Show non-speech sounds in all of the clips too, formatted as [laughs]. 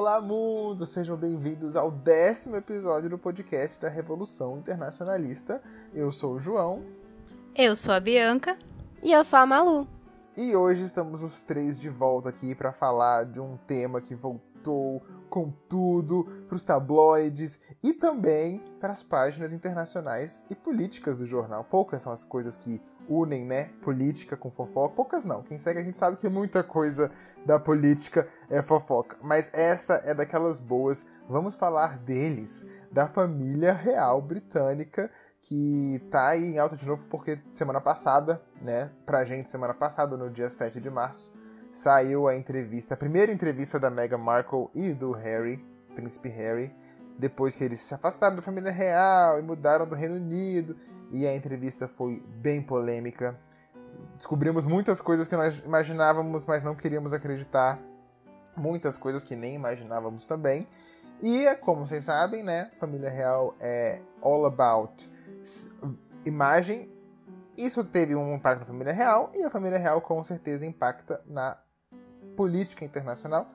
Olá, mundo! Sejam bem-vindos ao décimo episódio do podcast da Revolução Internacionalista. Eu sou o João. Eu sou a Bianca. E eu sou a Malu. E hoje estamos os três de volta aqui para falar de um tema que voltou com tudo para os tabloides e também para as páginas internacionais e políticas do jornal. Poucas são as coisas que unem, né, política com fofoca. Poucas não. Quem segue a gente sabe que muita coisa da política é fofoca. Mas essa é daquelas boas. Vamos falar deles, da família real britânica que tá aí em alta de novo porque semana passada, né, pra gente semana passada, no dia 7 de março, saiu a entrevista, a primeira entrevista da Meghan Markle e do Harry, príncipe Harry, depois que eles se afastaram da família real e mudaram do Reino Unido, e a entrevista foi bem polêmica. Descobrimos muitas coisas que nós imaginávamos, mas não queríamos acreditar. Muitas coisas que nem imaginávamos também. E, como vocês sabem, né, família real é all about imagem. Isso teve um impacto na família real e a família real com certeza impacta na política internacional.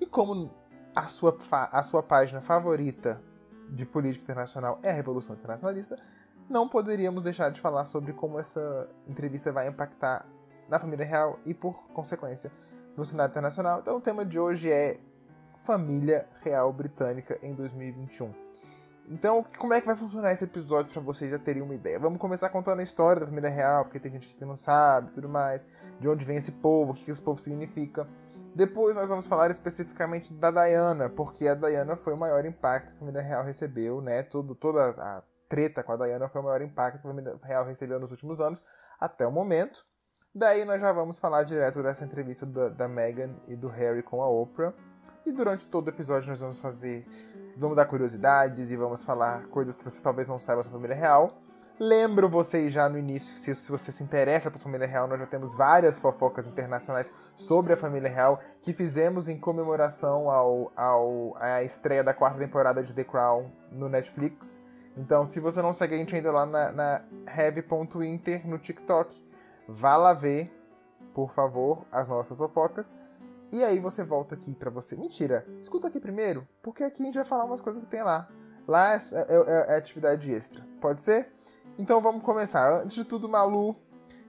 E como a sua, a sua página favorita de política internacional é a Revolução Internacionalista, não poderíamos deixar de falar sobre como essa entrevista vai impactar na família real e, por consequência, no cenário internacional. Então, o tema de hoje é Família Real Britânica em 2021. Então, como é que vai funcionar esse episódio para vocês já terem uma ideia? Vamos começar contando a história da família real, porque tem gente que não sabe, tudo mais, de onde vem esse povo, o que esse povo significa. Depois nós vamos falar especificamente da Diana, porque a Diana foi o maior impacto que a família real recebeu, né? Toda a treta com a Diana foi o maior impacto que a família real recebeu nos últimos anos, até o momento. Daí nós já vamos falar direto dessa entrevista da, da Meghan e do Harry com a Oprah. E durante todo o episódio nós vamos fazer Vamos dar curiosidades e vamos falar coisas que vocês talvez não saibam sobre a família real. Lembro vocês já no início, se, se você se interessa por família real, nós já temos várias fofocas internacionais sobre a família real que fizemos em comemoração ao, ao, à estreia da quarta temporada de The Crown no Netflix. Então, se você não segue a gente ainda lá na, na heavy.inter no TikTok, vá lá ver, por favor, as nossas fofocas. E aí você volta aqui para você. Mentira, escuta aqui primeiro, porque aqui a gente vai falar umas coisas que tem lá. Lá é, é, é, é atividade extra. Pode ser? Então vamos começar. Antes de tudo, Malu,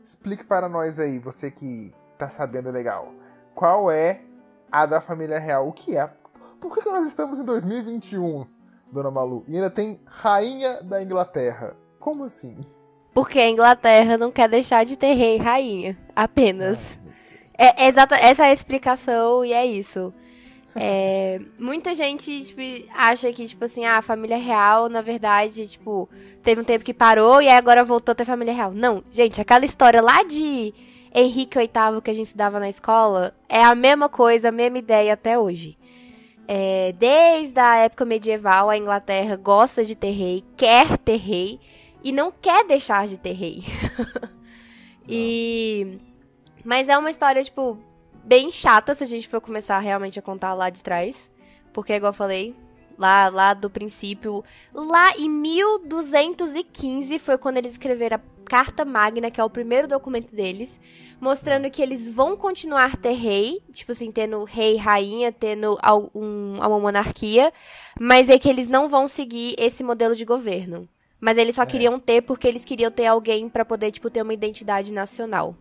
explique para nós aí, você que tá sabendo legal. Qual é a da família real? O que é? Por que, que nós estamos em 2021, dona Malu? E ainda tem Rainha da Inglaterra. Como assim? Porque a Inglaterra não quer deixar de ter rei e rainha. Apenas. É, é, exata, essa é a explicação e é isso. É, muita gente tipo, acha que, tipo assim, ah, a família real, na verdade, tipo, teve um tempo que parou e agora voltou a ter família real. Não, gente, aquela história lá de Henrique VIII que a gente estudava na escola é a mesma coisa, a mesma ideia até hoje. É, desde a época medieval, a Inglaterra gosta de ter rei, quer ter rei e não quer deixar de ter rei. [laughs] e mas é uma história, tipo, bem chata se a gente for começar realmente a contar lá de trás. Porque, igual eu falei, lá, lá do princípio, lá em 1215 foi quando eles escreveram a Carta Magna, que é o primeiro documento deles, mostrando que eles vão continuar ter rei, tipo assim, tendo rei e rainha, tendo um, uma monarquia, mas é que eles não vão seguir esse modelo de governo. Mas eles só é. queriam ter porque eles queriam ter alguém para poder, tipo, ter uma identidade nacional.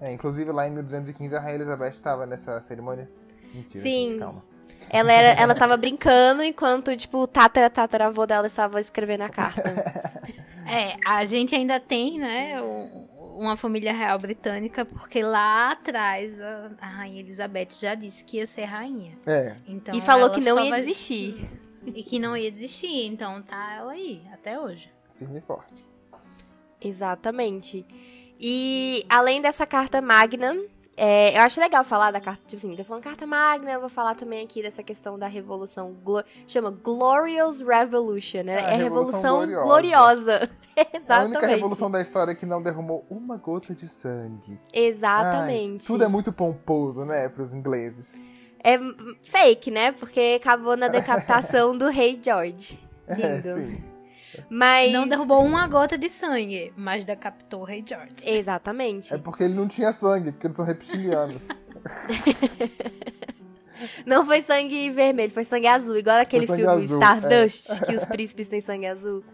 É, inclusive lá em 1215 a Rainha Elizabeth estava nessa cerimônia. Mentira, Sim. Gente, calma. Ela, era, ela tava brincando enquanto, tipo, o tatara, tataravô dela estava escrevendo a carta. [laughs] é, a gente ainda tem, né, uma família real britânica, porque lá atrás a, a, Rainha Elizabeth já disse que ia ser rainha. É. Então, e falou que não ia vai... desistir. E que não ia desistir, então tá ela aí, até hoje. Firme e forte. Exatamente. E além dessa carta magna, é, eu acho legal falar da carta, tipo assim, tô falando carta magna, eu vou falar também aqui dessa questão da revolução, chama Glorious Revolution, né? É, é revolução, revolução gloriosa. gloriosa. Exatamente. [laughs] A única revolução da história que não derramou uma gota de sangue. Exatamente. Ai, tudo é muito pomposo, né, pros ingleses. É fake, né? Porque acabou na decapitação do rei George. [laughs] É, Lindo. É, sim. Mas. Não derrubou uma gota de sangue, mas decapitou o Rei George. Exatamente. É porque ele não tinha sangue, porque eles são reptilianos. [laughs] Não foi sangue vermelho, foi sangue azul, igual aquele filme azul, Stardust, é. que os príncipes têm sangue azul.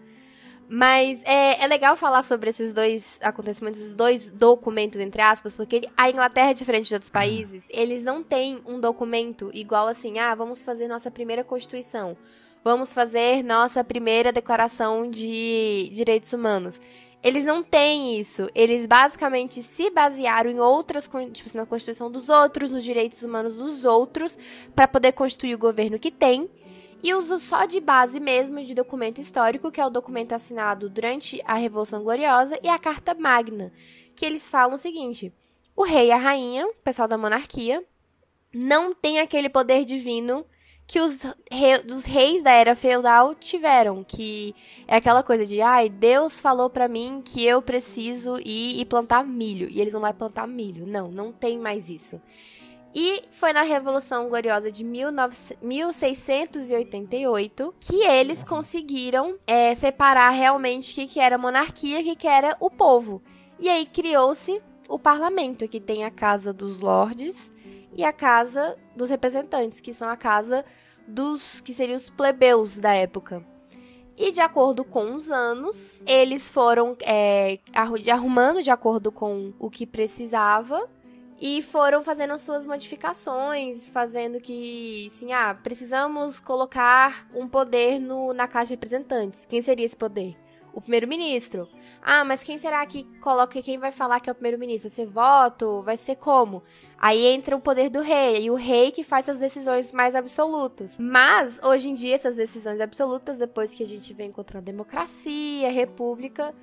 Mas é, é legal falar sobre esses dois acontecimentos, esses dois documentos, entre aspas, porque a Inglaterra, diferente de outros países, eles não têm um documento igual assim, ah, vamos fazer nossa primeira Constituição, vamos fazer nossa primeira Declaração de Direitos Humanos. Eles não têm isso. Eles basicamente se basearam em outras, tipo assim, na Constituição dos outros, nos direitos humanos dos outros, para poder constituir o governo que tem. E usa só de base mesmo de documento histórico, que é o documento assinado durante a Revolução Gloriosa, e a Carta Magna, que eles falam o seguinte: o rei e a rainha, pessoal da monarquia, não tem aquele poder divino que os, os reis da era feudal tiveram, que é aquela coisa de, ai, Deus falou pra mim que eu preciso ir plantar milho, e eles vão lá plantar milho. Não, não tem mais isso. E foi na Revolução Gloriosa de 19 1688 que eles conseguiram é, separar realmente o que, que era monarquia e o que era o povo. E aí criou-se o parlamento, que tem a Casa dos Lordes e a Casa dos Representantes, que são a casa dos que seriam os plebeus da época. E de acordo com os anos, eles foram é, arru- arrumando de acordo com o que precisava e foram fazendo as suas modificações, fazendo que, assim, ah, precisamos colocar um poder no, na Casa de Representantes. Quem seria esse poder? O primeiro-ministro. Ah, mas quem será que coloca, quem vai falar que é o primeiro-ministro? Vai ser voto? Vai ser como? Aí entra o poder do rei, e o rei que faz as decisões mais absolutas. Mas, hoje em dia, essas decisões absolutas, depois que a gente vem encontrando democracia, república,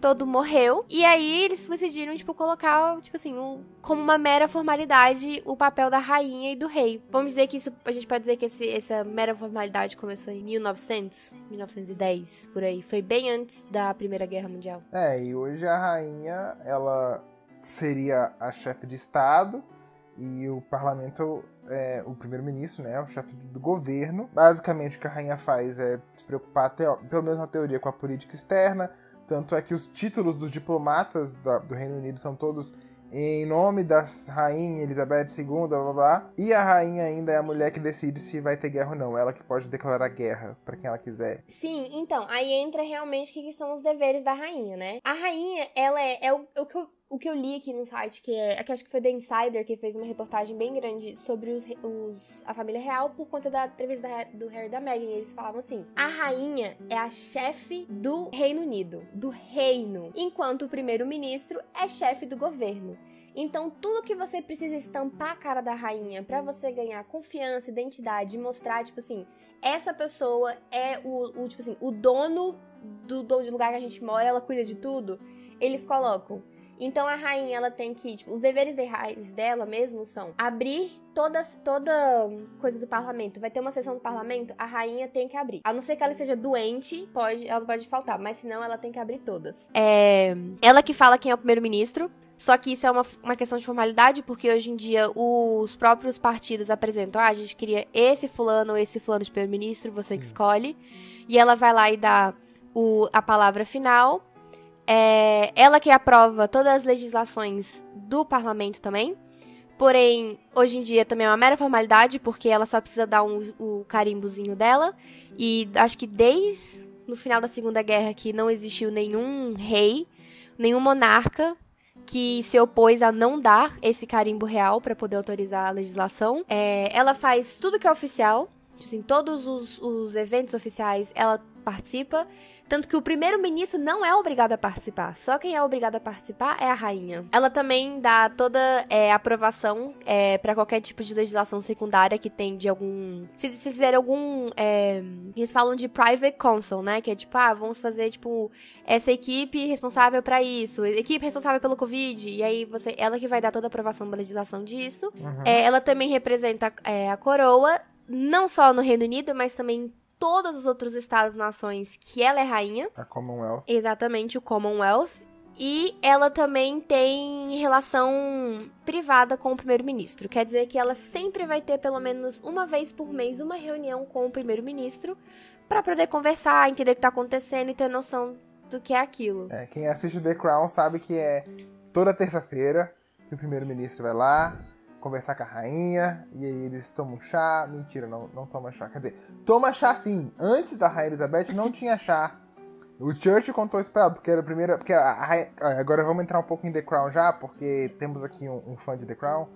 todo morreu. E aí eles decidiram, tipo, colocar, tipo assim, um- como uma mera formalidade o papel da rainha e do rei. Vamos dizer que isso, a gente pode dizer que esse- essa mera formalidade começou em 1900, 1910, por aí. Foi bem antes da Primeira Guerra Mundial. É, e hoje a rainha, ela seria a chefe de Estado e o parlamento é o primeiro-ministro, né? O chefe do governo. Basicamente, o que a rainha faz é se preocupar, pelo menos na teoria, com a política externa. Tanto é que os títulos dos diplomatas da- do Reino Unido são todos em nome da rainha Elizabeth II, blá blá blá. E a rainha ainda é a mulher que decide se vai ter guerra ou não. Ela que pode declarar guerra pra quem ela quiser. Sim, então, aí entra realmente o que que são os deveres da rainha, né? A rainha, ela é, é o, o que eu, o que eu li aqui no site, que é, que acho que foi The Insider, que fez uma reportagem bem grande sobre os, os- a família real por conta da entrevista da- do Harry e da Meghan. E eles falavam assim: a rainha é a chefe do Reino Unido, do reino, enquanto o primeiro-ministro é chefe do governo. Então, tudo que você precisa estampar a cara da rainha pra você ganhar confiança, identidade, mostrar, tipo assim, essa pessoa é o, o, tipo assim, o dono do, do lugar que a gente mora, ela cuida de tudo, eles colocam. Então a rainha, ela tem que, tipo, os deveres de raiz dela mesmo são abrir todas, toda coisa do parlamento. Vai ter uma sessão do parlamento, a rainha tem que abrir. A não ser que ela seja doente, pode, ela pode faltar, mas senão ela tem que abrir todas. É, ela que fala quem é o primeiro-ministro. Só que isso é uma, uma questão de formalidade, porque hoje em dia os próprios partidos apresentam, ah, a gente queria esse fulano ou esse fulano de primeiro-ministro, você que Sim. escolhe. E ela vai lá e dá o, a palavra final. É, ela que aprova todas as legislações do parlamento também. Porém, hoje em dia também é uma mera formalidade, porque ela só precisa dar um, o carimbozinho dela. E acho que desde no final da Segunda Guerra que não existiu nenhum rei, nenhum monarca que se opôs a não dar esse carimbo real para poder autorizar a legislação. É, ela faz tudo que é oficial, tipo assim, todos os, os eventos oficiais ela participa. Tanto que o primeiro-ministro não é obrigado a participar. Só quem é obrigado a participar é a rainha. Ela também dá toda é, aprovação é, para qualquer tipo de legislação secundária que tem de algum. Se, se fizer algum. é, eles falam de private council, né? Que é tipo, ah, vamos fazer, tipo, essa equipe responsável para isso, equipe responsável pelo Covid. E aí você, ela que vai dar toda a aprovação da legislação disso. Uhum. É, ela também representa é, a coroa, não só no Reino Unido, mas também todos os outros estados nações que ela é rainha. A Commonwealth. Exatamente, o Commonwealth. E ela também tem relação privada com o primeiro-ministro. Quer dizer que ela sempre vai ter pelo menos uma vez por mês uma reunião com o primeiro-ministro para poder conversar, entender o que tá acontecendo e ter noção do que é aquilo. É, quem assiste The Crown sabe que é toda terça-feira que o primeiro-ministro vai lá, conversar com a rainha, e aí eles tomam chá. Mentira, não, não toma chá. Quer dizer, toma chá sim. Antes da Rainha Elizabeth não tinha chá. O Church contou isso pra ela, porque era a primeira. Porque a, a, agora vamos entrar um pouco em The Crown já, porque temos aqui um, um fã de The Crown.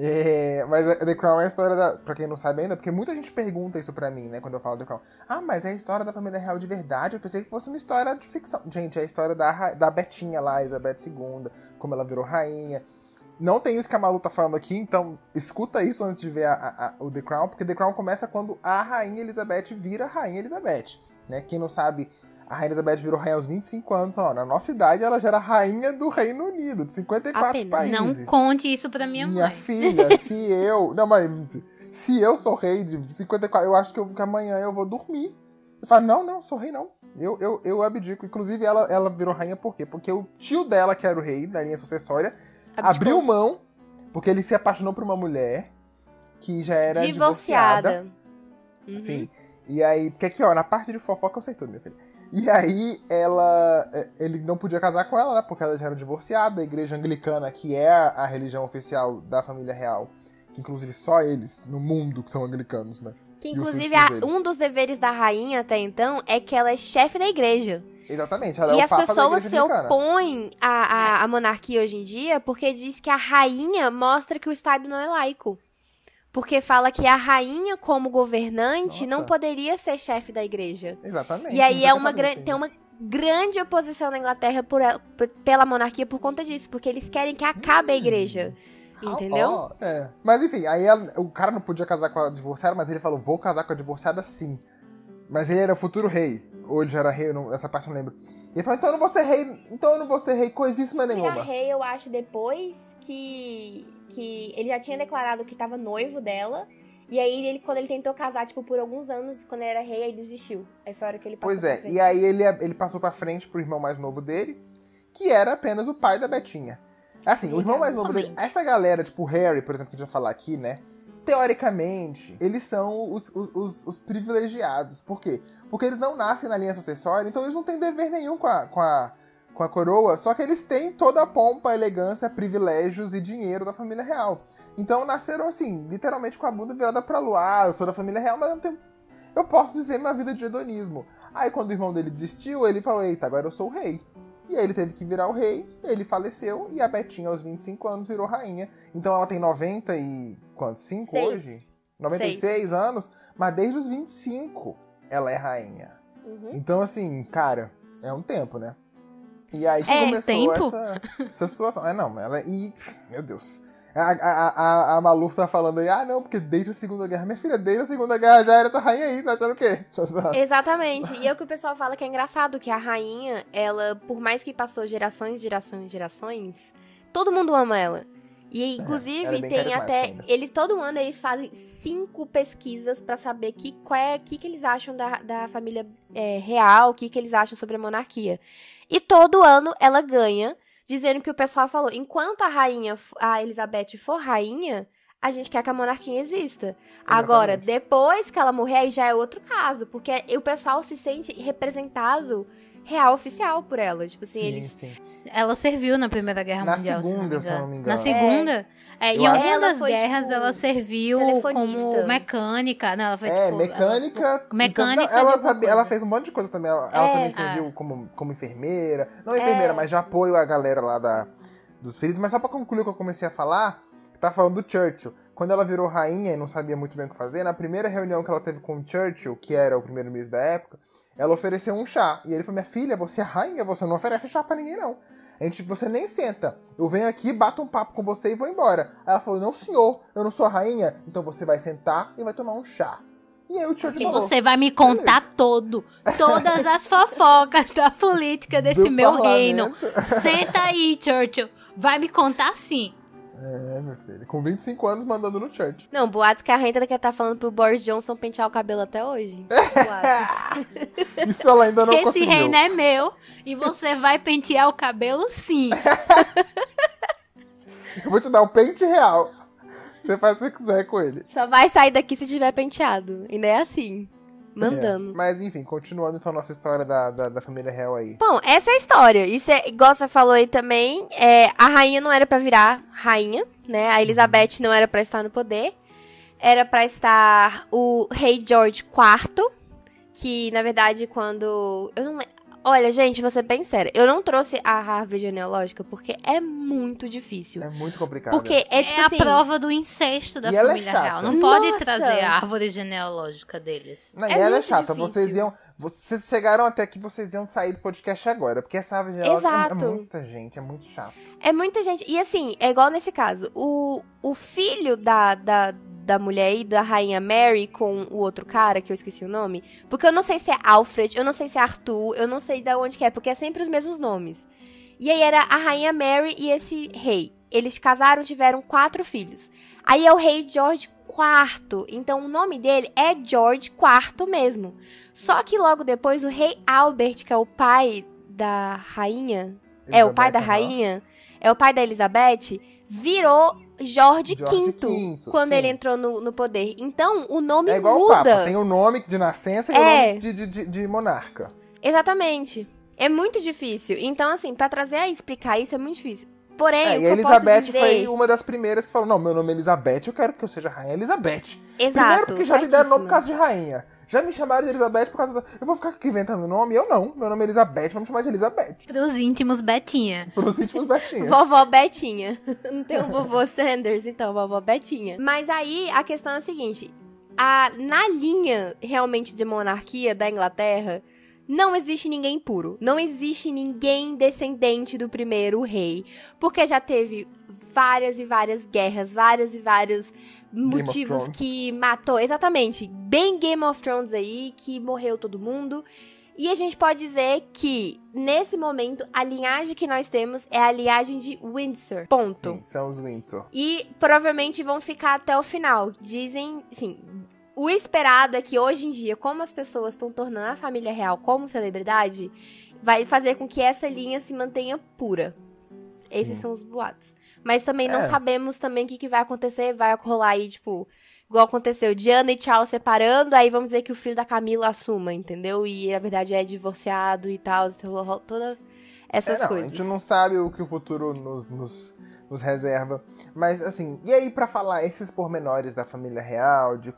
É, mas The Crown é a história da. Pra quem não sabe ainda, porque muita gente pergunta isso pra mim, né, quando eu falo The Crown. Ah, mas é a história da família real de verdade. Eu pensei que fosse uma história de ficção. Gente, é a história da, da Betinha lá, Elizabeth II, como ela virou rainha. Não tem isso que a Malu tá falando aqui, então escuta isso antes de ver a, a, o The Crown, porque The Crown começa quando a Rainha Elizabeth vira Rainha Elizabeth. Né? Quem não sabe, a Rainha Elizabeth virou rainha aos 25 anos, então, ó, na nossa idade ela já era rainha do Reino Unido, de 54 Apenas. países. Não conte isso pra minha, Minha mãe. filha, [laughs] se eu. Não, mas. Se eu sou rei de 54, eu acho que, eu, que amanhã eu vou dormir. Eu falo, não, não, sou rei não. Eu, eu, eu abdico. Inclusive, ela, ela virou rainha por quê? Porque o tio dela, que era o rei da linha sucessória, Abdicou. abriu mão, porque ele se apaixonou por uma mulher que já era divorciada. Divorciada. Uhum. Sim. E aí, porque aqui, ó, na parte de fofoca eu sei tudo, minha filha. E aí, ela. é, Ele não podia casar com ela, né? Porque ela já era divorciada. A igreja anglicana, que é a, religião oficial da família real, que inclusive só eles no mundo que são anglicanos, né? Que inclusive a- um dos deveres da rainha até então é que ela é chefe da igreja. Exatamente, ela e é as pessoas se opõem à, à, à monarquia hoje em dia porque diz que a rainha mostra que o Estado não é laico. Porque fala que a rainha, como governante, Nossa. não poderia ser chefe da igreja. Exatamente. E aí é uma sabido gran- disso tem uma grande oposição na Inglaterra por pela monarquia por conta disso, porque eles querem que acabe a igreja. Entendeu? Ó, é. Mas enfim, aí ela- o cara não podia casar com a divorciada, mas ele falou: vou casar com a divorciada sim. Mas ele era o futuro rei. Ou ele já era rei, não- essa parte eu não lembro. E ele falou: então eu não vou ser rei, então eu não vou ser rei coisíssima nenhuma. rei, eu acho, depois que, que ele já tinha declarado que tava noivo dela. E aí, ele, quando ele tentou casar, tipo, por alguns anos, quando ele era rei, aí desistiu. Aí foi a hora que ele passou Pois é, e aí ele, ele passou pra frente pro irmão mais novo dele, que era apenas o pai da Betinha. Assim, o irmão mais novo dele, essa galera, tipo o Harry, por exemplo, que a gente vai falar aqui, né? Teoricamente, eles são os, os, os- os privilegiados. Por quê? Porque eles não nascem na linha sucessória, então eles não têm dever nenhum com a, com a, com a coroa, só que eles têm toda a pompa, elegância, privilégios e dinheiro da família real. Então nasceram assim, literalmente com a bunda virada pra lua. Ah, eu sou da família real, mas eu tenho eu posso viver minha vida de hedonismo. Aí quando o irmão dele desistiu, ele falou, eita, agora eu sou o rei. E aí ele teve que virar o rei, ele faleceu, e a Betinha, aos 25 anos, virou rainha. Então ela tem 90 e... quanto? 5 Seis. hoje? 96 anos, mas desde os 25 ela é rainha. Uhum. Então, assim, cara, é um tempo, né? E aí que É, começou tempo? Essa, essa situação. É, não, ela. E. Meu Deus. A, a, a, a Malu tá falando aí, ah, não, porque desde a Segunda Guerra. Minha filha, desde a Segunda Guerra já era essa rainha aí, tá achando o quê? [laughs] Exatamente. E é o que o pessoal fala que é engraçado, que a rainha, ela, por mais que passou gerações, gerações, gerações, todo mundo ama ela. E é inclusive bem tem até ainda. eles todo ano eles fazem cinco pesquisas pra saber que qual é que que eles acham da, da família é, real, o que que eles acham sobre a monarquia. E todo ano ela ganha, dizendo que o pessoal falou, enquanto a rainha, a Elizabeth for rainha, a gente quer que a monarquia exista. Agora, Exatamente. depois que ela morrer, aí já é outro caso, porque o pessoal se sente representado real oficial por ela. Tipo assim, Sim, eles sim. Ela serviu na Primeira Guerra Na Mundial, segunda, se não não me engano. Na segunda? É, Eu em Ela das foi, guerras tipo, ela serviu como mecânica, né? Ela foi, É, tipo, mecânica. ela- mecânica então, ela, sabia- ela fez um monte de coisa também. Ela, ela É. também serviu como, como enfermeira. Não enfermeira, É. mas de apoio à galera lá da, dos feridos. Mas só pra concluir o que eu comecei a falar, tá falando do Churchill. Quando ela virou rainha e não sabia muito bem o que fazer, na primeira reunião que ela teve com o Churchill, que era o primeiro-ministro da época, ela ofereceu um chá. E ele falou: Minha filha, você é rainha, você não oferece chá pra ninguém, não. A gente, você nem senta. Eu venho aqui, bato um papo com você e vou embora. Aí ela falou: Não, senhor, eu não sou a rainha, então você vai sentar e vai tomar um chá. E aí o Churchill E falou: você vai me contar todo, todas as fofocas da política desse Do meu reino. Senta aí, Churchill. Vai me contar sim. É, meu filho. Com 25 anos mandando no Churchill. Não, boatos que a Renta quer estar falando pro Boris Johnson pentear o cabelo até hoje. [laughs] Boatos. Isso ela ainda não Esse conseguiu. reino é meu e você vai pentear o cabelo sim. [laughs] Eu vou te dar o pente real. Você faz o que você quiser com ele. Só vai sair daqui se tiver penteado. Ainda é assim. Mandando. É. Mas enfim, continuando então a nossa história da, da, da, família real aí. Bom, essa é a história. Isso é, igual você falou aí também, é, a rainha não era para virar rainha, né? A Elizabeth não era para estar no poder. Era para estar o rei George IV, que na verdade quando eu não Olha, gente, vou ser bem séria. Eu não trouxe a árvore genealógica porque é muito difícil. É muito complicado. Porque é tipo é assim, a prova do incesto da E é família chata. real. Não Nossa. pode trazer a árvore genealógica deles. Não, e É ela é muito chata. difícil. Vocês iam. Vocês chegaram até que vocês iam sair do podcast agora. Porque essa árvore genealógica é- é, Exato. muita gente, é muito chato. É muita gente. E assim, é igual nesse caso. O, o filho da, da, da mulher aí, da rainha Mary, com o outro cara, que eu esqueci o nome. Porque eu não sei se é Alfred, eu não sei se é Arthur, eu não sei de onde que é, porque é sempre os mesmos nomes. E aí era a rainha Mary e esse rei. Eles casaram, tiveram quatro filhos. Aí é o rei George IV. Então o nome dele é George IV mesmo. Só que logo depois o rei Albert, que é o pai da rainha, é, o pai da Elizabeth, rainha, é o pai da Elizabeth, virou Jorge, George V V, quando sim. ele entrou no, no poder. Então, o nome É igual o muda. Papa. Tem o nome de nascença e É. o nome de, de, de- de monarca. Exatamente. É muito difícil. Então, assim, pra trazer e explicar isso é muito difícil. Porém, É, o e a Elizabeth dizer... foi uma das primeiras que falou: Não, meu nome é Elizabeth, eu quero que eu seja rainha Elizabeth. Exato, Primeiro porque já me deram nome por causa de rainha. Já me chamaram de Elizabeth por causa da... Eu vou ficar aqui inventando nome? Eu não. Meu nome é Elizabeth, vamos chamar de Elizabeth. Pros íntimos, Betinha. Pros íntimos Betinha. [laughs] Vovó Betinha. Não tem um vovô Sanders, então, vovó Betinha. Mas aí, a questão é a seguinte. A, na linha, realmente, de monarquia da Inglaterra, não existe ninguém puro. Não existe ninguém descendente do primeiro rei. Porque já teve várias e várias guerras, várias e vários motivos que matou. Exatamente. Bem Game of Thrones aí, que morreu todo mundo. E a gente pode dizer que, nesse momento, a linhagem que nós temos é a linhagem de Windsor. Ponto. Sim, são os Windsor. E provavelmente vão ficar até o final. Dizem, sim. O esperado é que hoje em dia, como as pessoas estão tornando a família real como celebridade, vai fazer com que essa linha se mantenha pura. Esses Sim. são os boatos. Mas também não É. sabemos também o que, que vai acontecer. Vai rolar aí, tipo, igual aconteceu, Diana e Charles separando, aí vamos dizer que o filho da Camila assuma, entendeu? E na verdade é divorciado e tal, todas essas É, não, coisas. A gente não sabe o que o futuro nos, nos, nos reserva. Mas, assim, e aí pra falar esses pormenores da família real, de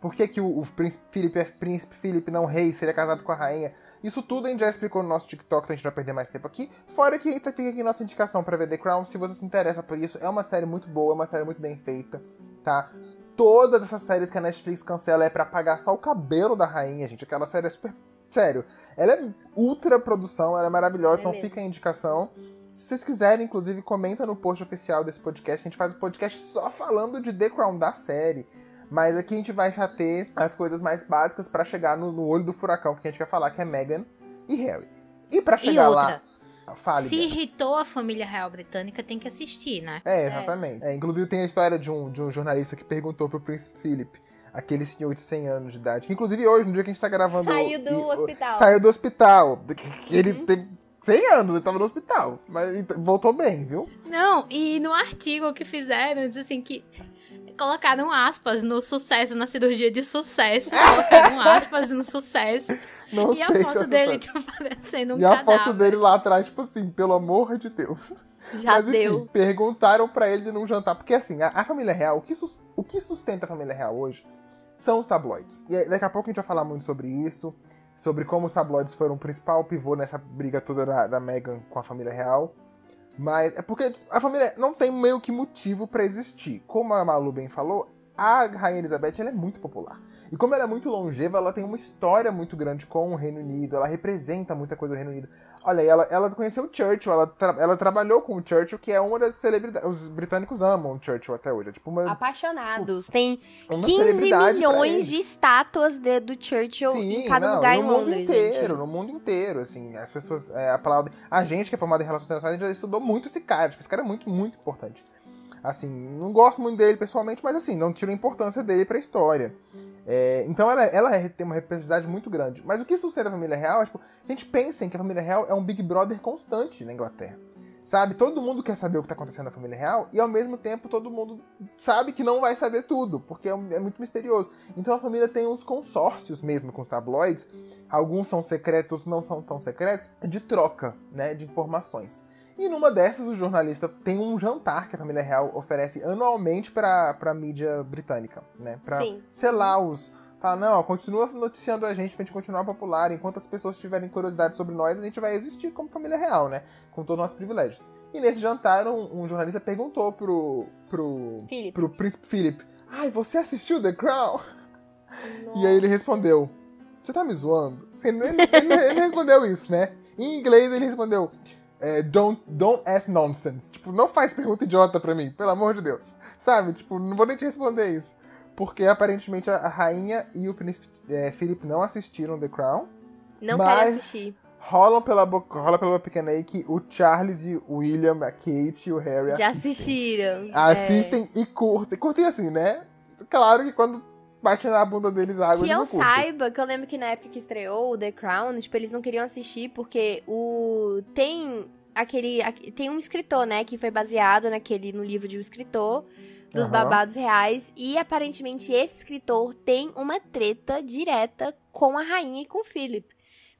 por que, que o, o príncipe Felipe é príncipe Felipe, não rei, seria casado com a rainha, isso tudo a gente já explicou no nosso TikTok, então a gente vai perder mais tempo aqui. Fora que tá- fica aqui nossa indicação pra ver The Crown, se você se interessa por isso. É uma série muito boa, é uma série muito bem feita, tá? Todas essas séries que a Netflix cancela é pra pagar só o cabelo da rainha, gente. Aquela série é super. Sério. Ela é ultra produção, ela é maravilhosa, É então mesmo. fica a indicação. Se vocês quiserem, inclusive, comenta no post oficial desse podcast, que a gente faz um podcast só falando de The Crown da série. Mas aqui a gente vai já ter as coisas mais básicas pra chegar no, no olho do furacão que a gente quer falar, que é Meghan e Harry. E pra E chegar outra, lá. Fale, se irritou a família real britânica, tem que assistir, né? É, exatamente. É, inclusive tem a história de um, de um jornalista que perguntou pro príncipe Philip, aquele senhor de 100 anos de idade, que inclusive hoje, no dia que a gente tá gravando... Saiu do e- o- hospital. Saiu do hospital. Ele tem 100 anos, ele tava no hospital. Mas voltou bem, viu? Não, e no artigo que fizeram, diz assim que colocaram aspas no sucesso, na cirurgia de sucesso. Colocaram aspas no sucesso. [laughs] Não e a foto dele, tipo, parecendo um E a cadáver. foto dele lá atrás, tipo assim, pelo amor de Deus. Já Mas, enfim, deu. perguntaram pra ele não jantar. Porque assim, a, a família real, o que, o que sustenta a família real hoje são os tabloides. E daqui a pouco a gente vai falar muito sobre isso. Sobre como os tabloides foram o principal pivô nessa briga toda da, da Meghan com a família real. Mas é porque a família não tem meio que motivo pra existir. Como a Malu bem falou, a Rainha Elizabeth ela é muito popular. E como ela é muito longeva, ela tem uma história muito grande com o Reino Unido, ela representa muita coisa do Reino Unido. Olha, ela, ela conheceu o Churchill, ela, tra- ela trabalhou com o Churchill, que é uma das celebridades. Os britânicos amam o Churchill até hoje. É tipo uma, Apaixonados. Tem uma 15 celebridade pra milhões de estátuas de- do Churchill em Sim, cada não, lugar no em mundo Londres, inteiro, gente. no mundo inteiro, assim, as pessoas é, aplaudem. A gente que é formado em relações internacionais, a gente já estudou muito esse cara, tipo, esse cara é muito, muito importante. Assim, não gosto muito dele pessoalmente, mas assim, não tiro a importância dele pra história. É, então ela, ela é- tem uma representatividade muito grande. Mas o que sustenta a família real é, tipo, a gente pensa em que a família real é um Big Brother constante na Inglaterra. Sabe? Todo mundo quer saber o que tá acontecendo na família real e ao mesmo tempo todo mundo sabe que não vai saber tudo, porque é, é muito misterioso. Então a família tem uns consórcios mesmo com os tabloides, alguns são secretos, outros não são tão secretos, de troca, né, de informações. E numa dessas, o jornalista tem um jantar que a família real oferece anualmente para a mídia britânica, né? Pra Sim. selar os. Fala, não, ó, continua noticiando a gente pra gente continuar popular. Enquanto as pessoas tiverem curiosidade sobre nós, a gente vai existir como família real, né? Com todos os nossos privilégios. E nesse jantar, um, um jornalista perguntou pro. pro. Philip. pro príncipe Philip: Ai, você assistiu The Crown? E aí ele respondeu: Você tá me zoando? Ele, ele- ele- ele respondeu isso, né? Em inglês ele respondeu: é, don't, don't ask nonsense. Tipo, não faz pergunta idiota pra mim, pelo amor de Deus. Sabe? Tipo, não vou nem te responder isso. Porque aparentemente a, a rainha e o príncipe é, Philip não assistiram The Crown. Não mas quero assistir. Rolam pela boca, rola pela pequena aí que o Charles e o William, a Kate e o Harry Já assistem. assistiram. Assistem e curtem. Curtem assim, né? Claro que quando bate na bunda deles a água, que eu saiba, que eu lembro que na época que estreou o The Crown, tipo, eles não queriam assistir porque o. Tem aquele. aque- Tem um escritor, né? Que foi baseado naquele, no livro de um escritor. Dos Aham. babados reais. E aparentemente esse escritor tem uma treta direta com a rainha e com o Philip.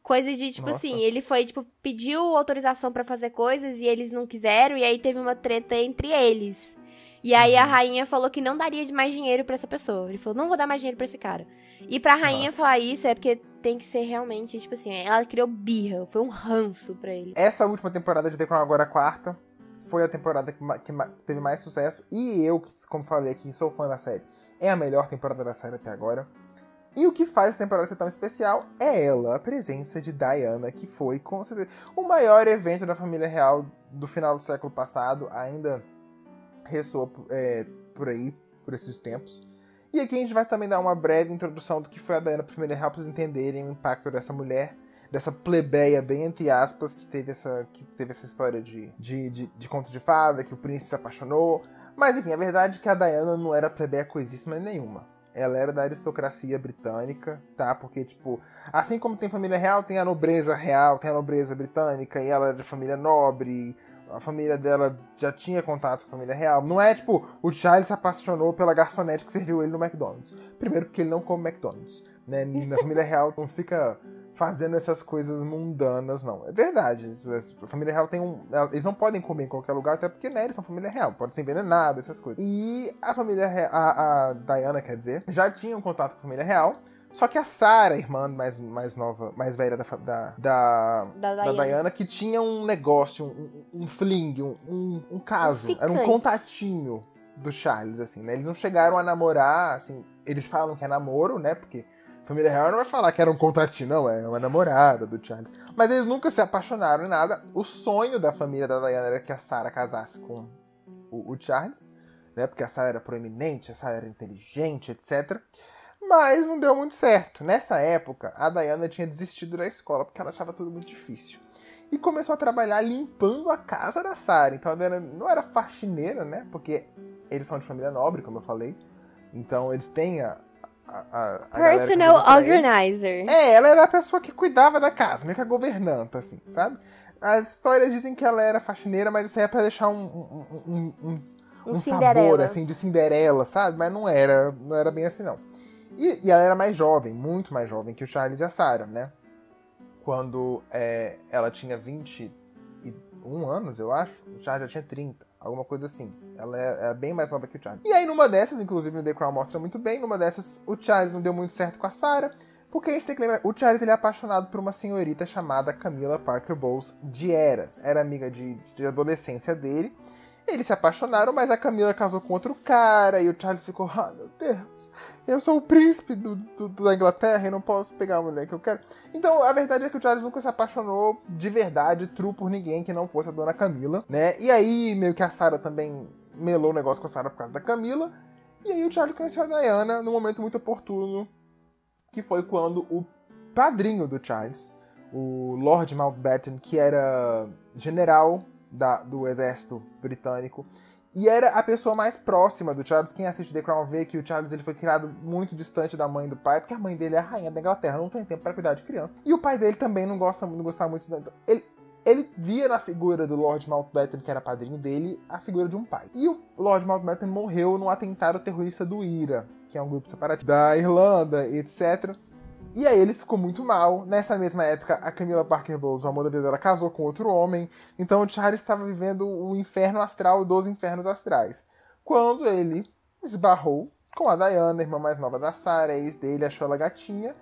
Coisa de, tipo Nossa. assim, ele foi, tipo, pediu autorização pra fazer coisas e eles não quiseram, e aí teve uma treta entre eles. E aí Uhum. a rainha falou que não daria de mais dinheiro pra essa pessoa. Ele falou, não vou dar mais dinheiro pra esse cara. E pra rainha Nossa. falar isso é porque tem que ser realmente, tipo assim, ela criou birra, foi um ranço pra ele. Essa última temporada de The Crown, agora a quarta, foi a temporada que, que teve mais sucesso. E eu, que, como falei aqui, sou fã da série, é a melhor temporada da série até agora. E o que faz a temporada ser tão especial é ela, a presença de Diana, que foi, com certeza, o maior evento da família real do final do século passado, ainda ressoa é, por aí, por esses tempos. E aqui a gente vai também dar uma breve introdução do que foi a Diana família real, pra vocês entenderem o impacto dessa mulher dessa plebeia, bem entre aspas, que teve essa, que teve essa história de, de, de, de conto de fada, que o príncipe se apaixonou. Mas enfim, a verdade é que a Diana não era plebeia coisíssima nenhuma. Ela era da aristocracia britânica, tá? Porque, tipo, assim como tem família real, tem a nobreza real, tem a nobreza britânica, e ela era de família nobre, a família dela já tinha contato com a família real. Não é tipo, o Charles se apaixonou pela garçonete que serviu ele no McDonald's. Primeiro porque ele não come McDonald's, né? Na família real não fica fazendo essas coisas mundanas, não. É verdade. A família real tem um. Eles não podem comer em qualquer lugar, até porque né, eles são família real, pode ser envenenado, essas coisas. E a família real, a, a Diana, quer dizer, já tinha um contato com a família real. Só que a Sarah, irmã mais, mais nova, mais velha da, da, da, Da da Diana. Diana, que tinha um negócio, um, um, fling, um, um, caso. Um Era um contatinho do Charles, assim, né? Eles não chegaram a namorar, assim. Eles falam que é namoro, né? Porque a família real não vai falar que era um contatinho, não, é uma namorada do Charles. Mas eles nunca se apaixonaram em nada. O sonho da família da Diana era que a Sarah casasse com o, o Charles, né? Porque a Sarah era proeminente, a Sarah era inteligente, etc. Mas não deu muito certo. Nessa época, a Diana tinha desistido da escola porque ela achava tudo muito difícil. E começou a trabalhar limpando a casa da Sarah. Então a Diana não era faxineira, né? Porque eles são de família nobre, como eu falei. Então eles têm a. a, a, Personal organizer. É, ela era a pessoa que cuidava da casa, meio que a governanta, assim, sabe? As histórias dizem que ela era faxineira, mas isso aí é pra deixar um, um, um, um, Um sabor, assim, de Cinderela, sabe? Mas não era, não era bem assim, não. E, e ela era mais jovem, muito mais jovem que o Charles e a Sarah, né? Quando é, ela tinha 21 anos, eu acho, o Charles já tinha 30, alguma coisa assim. Ela é, é bem mais nova que o Charles. E aí, numa dessas, inclusive no The Crown mostra muito bem, numa dessas, o Charles não deu muito certo com a Sarah, porque a gente tem que lembrar, o Charles ele é apaixonado por uma senhorita chamada Camila Parker Bowles de Eras. Era amiga de, de adolescência dele. Eles se apaixonaram, mas a Camila casou com outro cara e o Charles ficou, ah, meu Deus, eu sou o príncipe do, do- da Inglaterra e não posso pegar a mulher que eu quero. Então, a verdade é que o Charles nunca se apaixonou de verdade, true por ninguém que não fosse a dona Camila, né? E aí, meio que a Sarah também melou o negócio com a Sarah por causa da Camila. E aí o Charles conheceu a Diana num momento muito oportuno, que foi quando o padrinho do Charles, o Lord Mountbatten, que era general da- do exército britânico, e era a pessoa mais próxima do Charles. Quem assiste The Crown vê que o Charles ele foi criado muito distante da mãe e do pai, porque a mãe dele é a rainha da Inglaterra, não tem tempo para cuidar de criança. E o pai dele também não gosta não gostava muito. Então, ele, ele via na figura do Lord Mountbatten, que era padrinho dele, a figura de um pai. E o Lord Mountbatten morreu num atentado terrorista do IRA, que é um grupo separatista da Irlanda, etc. E aí ele ficou muito mal. Nessa mesma época, a Camila Parker Bowles, o amor da vida dela, casou com outro homem. Então o Charles estava vivendo o inferno astral dos infernos astrais. Quando ele esbarrou com a Diana, irmã mais nova da Sarah, ex dele, achou ela gatinha,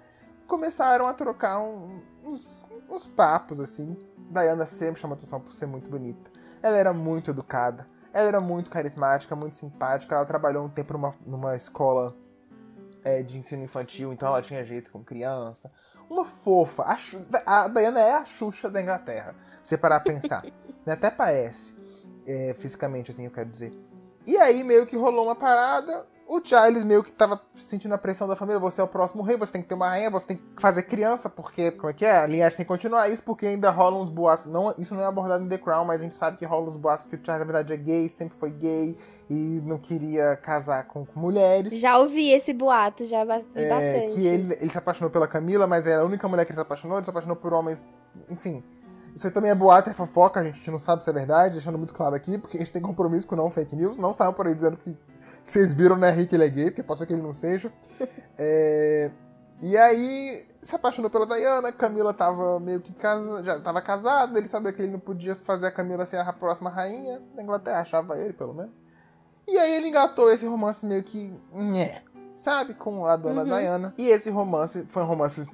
começaram a trocar um, uns, uns papos, assim. Diana sempre chamou atenção por ser muito bonita. Ela era muito educada, ela era muito carismática, muito simpática. Ela trabalhou um tempo numa, numa escola é, de ensino infantil, então ela tinha jeito com criança. Uma fofa. A, a Diana é a Xuxa da Inglaterra. Se parar pra pensar. [laughs] né? Até parece. É, fisicamente, assim, eu quero dizer. E aí meio que rolou uma parada. O Giles meio que tava sentindo a pressão da família, você é o próximo rei, você tem que ter uma rainha, você tem que fazer criança, porque, como é que é? A linhagem tem que continuar isso, porque ainda rolam uns boatos. Não, isso não é abordado em The Crown, mas a gente sabe que rolam uns boatos que o Charles, na verdade, é gay, sempre foi gay, e não queria casar com, com mulheres. Já ouvi esse boato, já bastante. É, que ele, ele se apaixonou pela Camila, mas era a única mulher que ele se apaixonou, ele se apaixonou por homens, enfim... Isso também é boato, é fofoca, a gente não sabe se é verdade, deixando muito claro aqui, porque a gente tem compromisso com não fake news, não saiam por aí dizendo que que vocês viram, né, Rick, ele é gay, porque pode ser que ele não seja. [laughs] É... E aí, se apaixonou pela Diana, Camila tava meio que casa... já tava casada, ele sabia que ele não podia fazer a Camila ser a próxima rainha da Inglaterra, achava ele, pelo menos. E aí ele engatou esse romance meio que. Nhé, sabe? Com a dona uhum. Diana. E esse romance foi um romance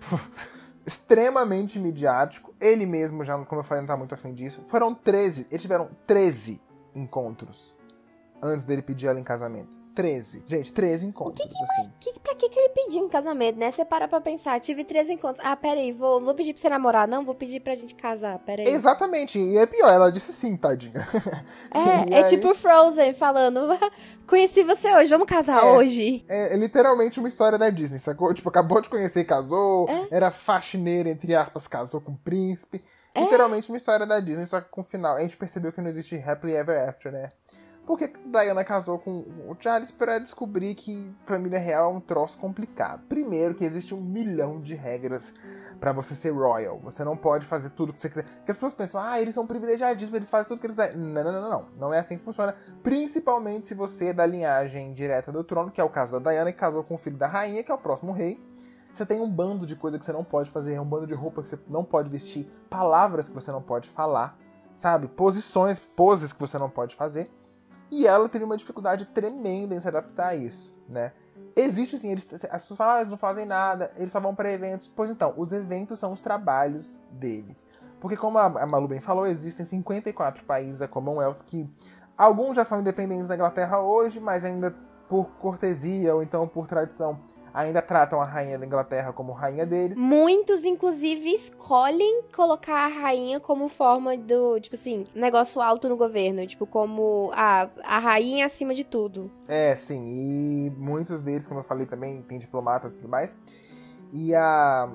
extremamente midiático. Ele mesmo, já, como eu falei, não tá muito afim disso. Foram 13. Eles tiveram 13 encontros antes dele pedir ela em casamento. 13. Gente, 13 encontros, o que que, assim. Que, pra que, que ele pediu em casamento, né? Você para pra pensar, tive 13 encontros. Ah, peraí, vou, vou pedir pra você namorar, não? Vou pedir pra gente casar, peraí. Exatamente, e é pior, ela disse sim, tadinha. É, [laughs] é aí... tipo Frozen falando, [laughs] conheci você hoje, vamos casar é, hoje. É, é, literalmente uma história da Disney, sacou? Tipo, acabou de conhecer e casou, é? era faxineira, entre aspas, casou com o príncipe. É? Literalmente uma história da Disney, só que com o final. A gente percebeu que não existe happily ever after, né? Porque Diana casou com o Charles para descobrir que família real é um troço complicado. Primeiro, que existe um milhão de regras para você ser royal. Você não pode fazer tudo que você quiser. Porque as pessoas pensam, ah, eles são privilegiadíssimos, eles fazem tudo que eles quiserem. Não, não, não, não. Não é assim que funciona. Principalmente se você é da linhagem direta do trono, que é o caso da Diana, que casou com o filho da rainha, que é o próximo rei. Você tem um bando de coisa que você não pode fazer, um bando de roupa que você não pode vestir, palavras que você não pode falar, sabe? Posições, poses que você não pode fazer. E ela teve uma dificuldade tremenda em se adaptar a isso, né? Existe sim, eles, as pessoas falam, ah, eles não fazem nada, eles só vão para eventos. Pois então, os eventos são os trabalhos deles. Porque como a Malu bem falou, existem 54 países da Commonwealth que alguns já são independentes da Inglaterra hoje, mas ainda por cortesia ou então por tradição ainda tratam a rainha da Inglaterra como rainha deles. Muitos, inclusive, escolhem colocar a rainha como forma do, tipo assim, negócio alto no governo. Tipo, como a, a rainha acima de tudo. É, sim. E muitos deles, como eu falei também, tem diplomatas e tudo mais. E a.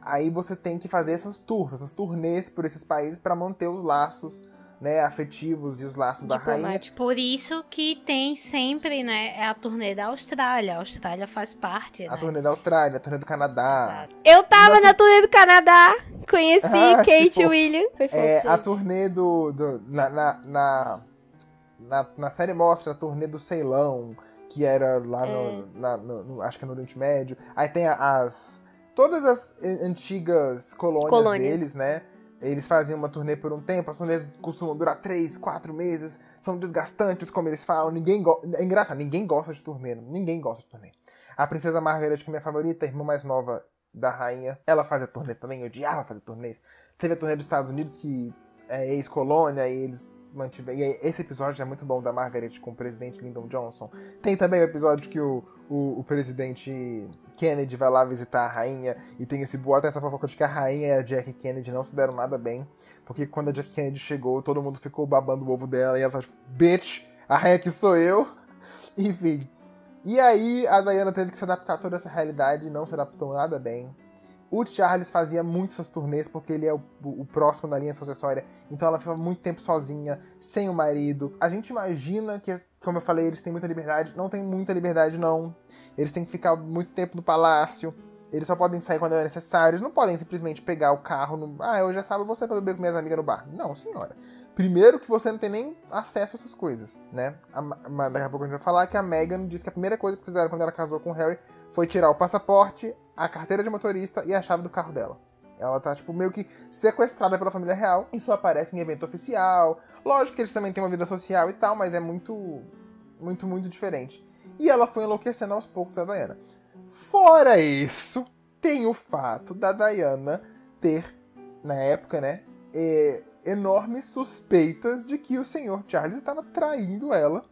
Aí você tem que fazer essas tours, essas turnês por esses países para manter os laços né, afetivos e os laços da rainha. Por isso que tem sempre, né, é a turnê da Austrália. A Austrália faz parte, A né? turnê da Austrália, a turnê do Canadá. Exato. Eu tava na turnê do Canadá, conheci ah, [laughs] Kate William. Foi fofo, é, a turnê do... do na, na, na, na, na, série mostra a turnê do Ceilão, que era lá no, é. na, no, no, acho que é no Oriente Médio. Aí tem as... Todas as antigas colônias, colônias. deles, né? Eles faziam uma turnê por um tempo, as turnês costumam durar 3, 4 meses, são desgastantes, como eles falam. Ninguém. É engraçado, ninguém gosta de turnê, ninguém gosta de turnê. A Princesa Margaret, que é minha favorita, a irmã mais nova da rainha, ela fazia turnê também, eu odiava fazer turnês. Teve a turnê dos Estados Unidos, que é ex-colônia, e eles mantiveram. E esse episódio é muito bom da Margaret com o presidente Lyndon Johnson. Tem também o episódio que o, o, o presidente Kennedy vai lá visitar a rainha e tem esse boato, essa fofoca de que a rainha e a Jack Kennedy não se deram nada bem, porque quando a Jack Kennedy chegou, todo mundo ficou babando o ovo dela e ela tá tipo, bitch, a rainha que sou eu. Enfim. E aí a Diana teve que se adaptar a toda essa realidade e não se adaptou nada bem. O Charles fazia muito essas turnês porque ele é o, o, próximo na linha sucessória, então ela ficava muito tempo sozinha, sem o marido. A gente imagina que, como eu falei, eles têm muita liberdade. Não tem muita liberdade, não. Eles têm que ficar muito tempo no palácio. Eles só podem sair quando é necessário. Eles não podem simplesmente pegar o carro no. Ah, eu já sabe, você pra beber com minhas amigas no bar. Não, senhora. Primeiro que você não tem nem acesso a essas coisas, né? A, a, daqui a pouco a gente vai falar que a Megan disse que a primeira coisa que fizeram quando ela casou com o Harry foi tirar o passaporte, a carteira de motorista e a chave do carro dela. Ela tá, tipo, meio que sequestrada pela família real e só aparece em evento oficial. Lógico que eles também têm uma vida social e tal, mas é muito, muito, muito diferente. E ela foi enlouquecendo aos poucos a Diana. Fora isso, tem o fato da Diana ter, na época, né, enormes suspeitas de que o senhor Charles estava traindo ela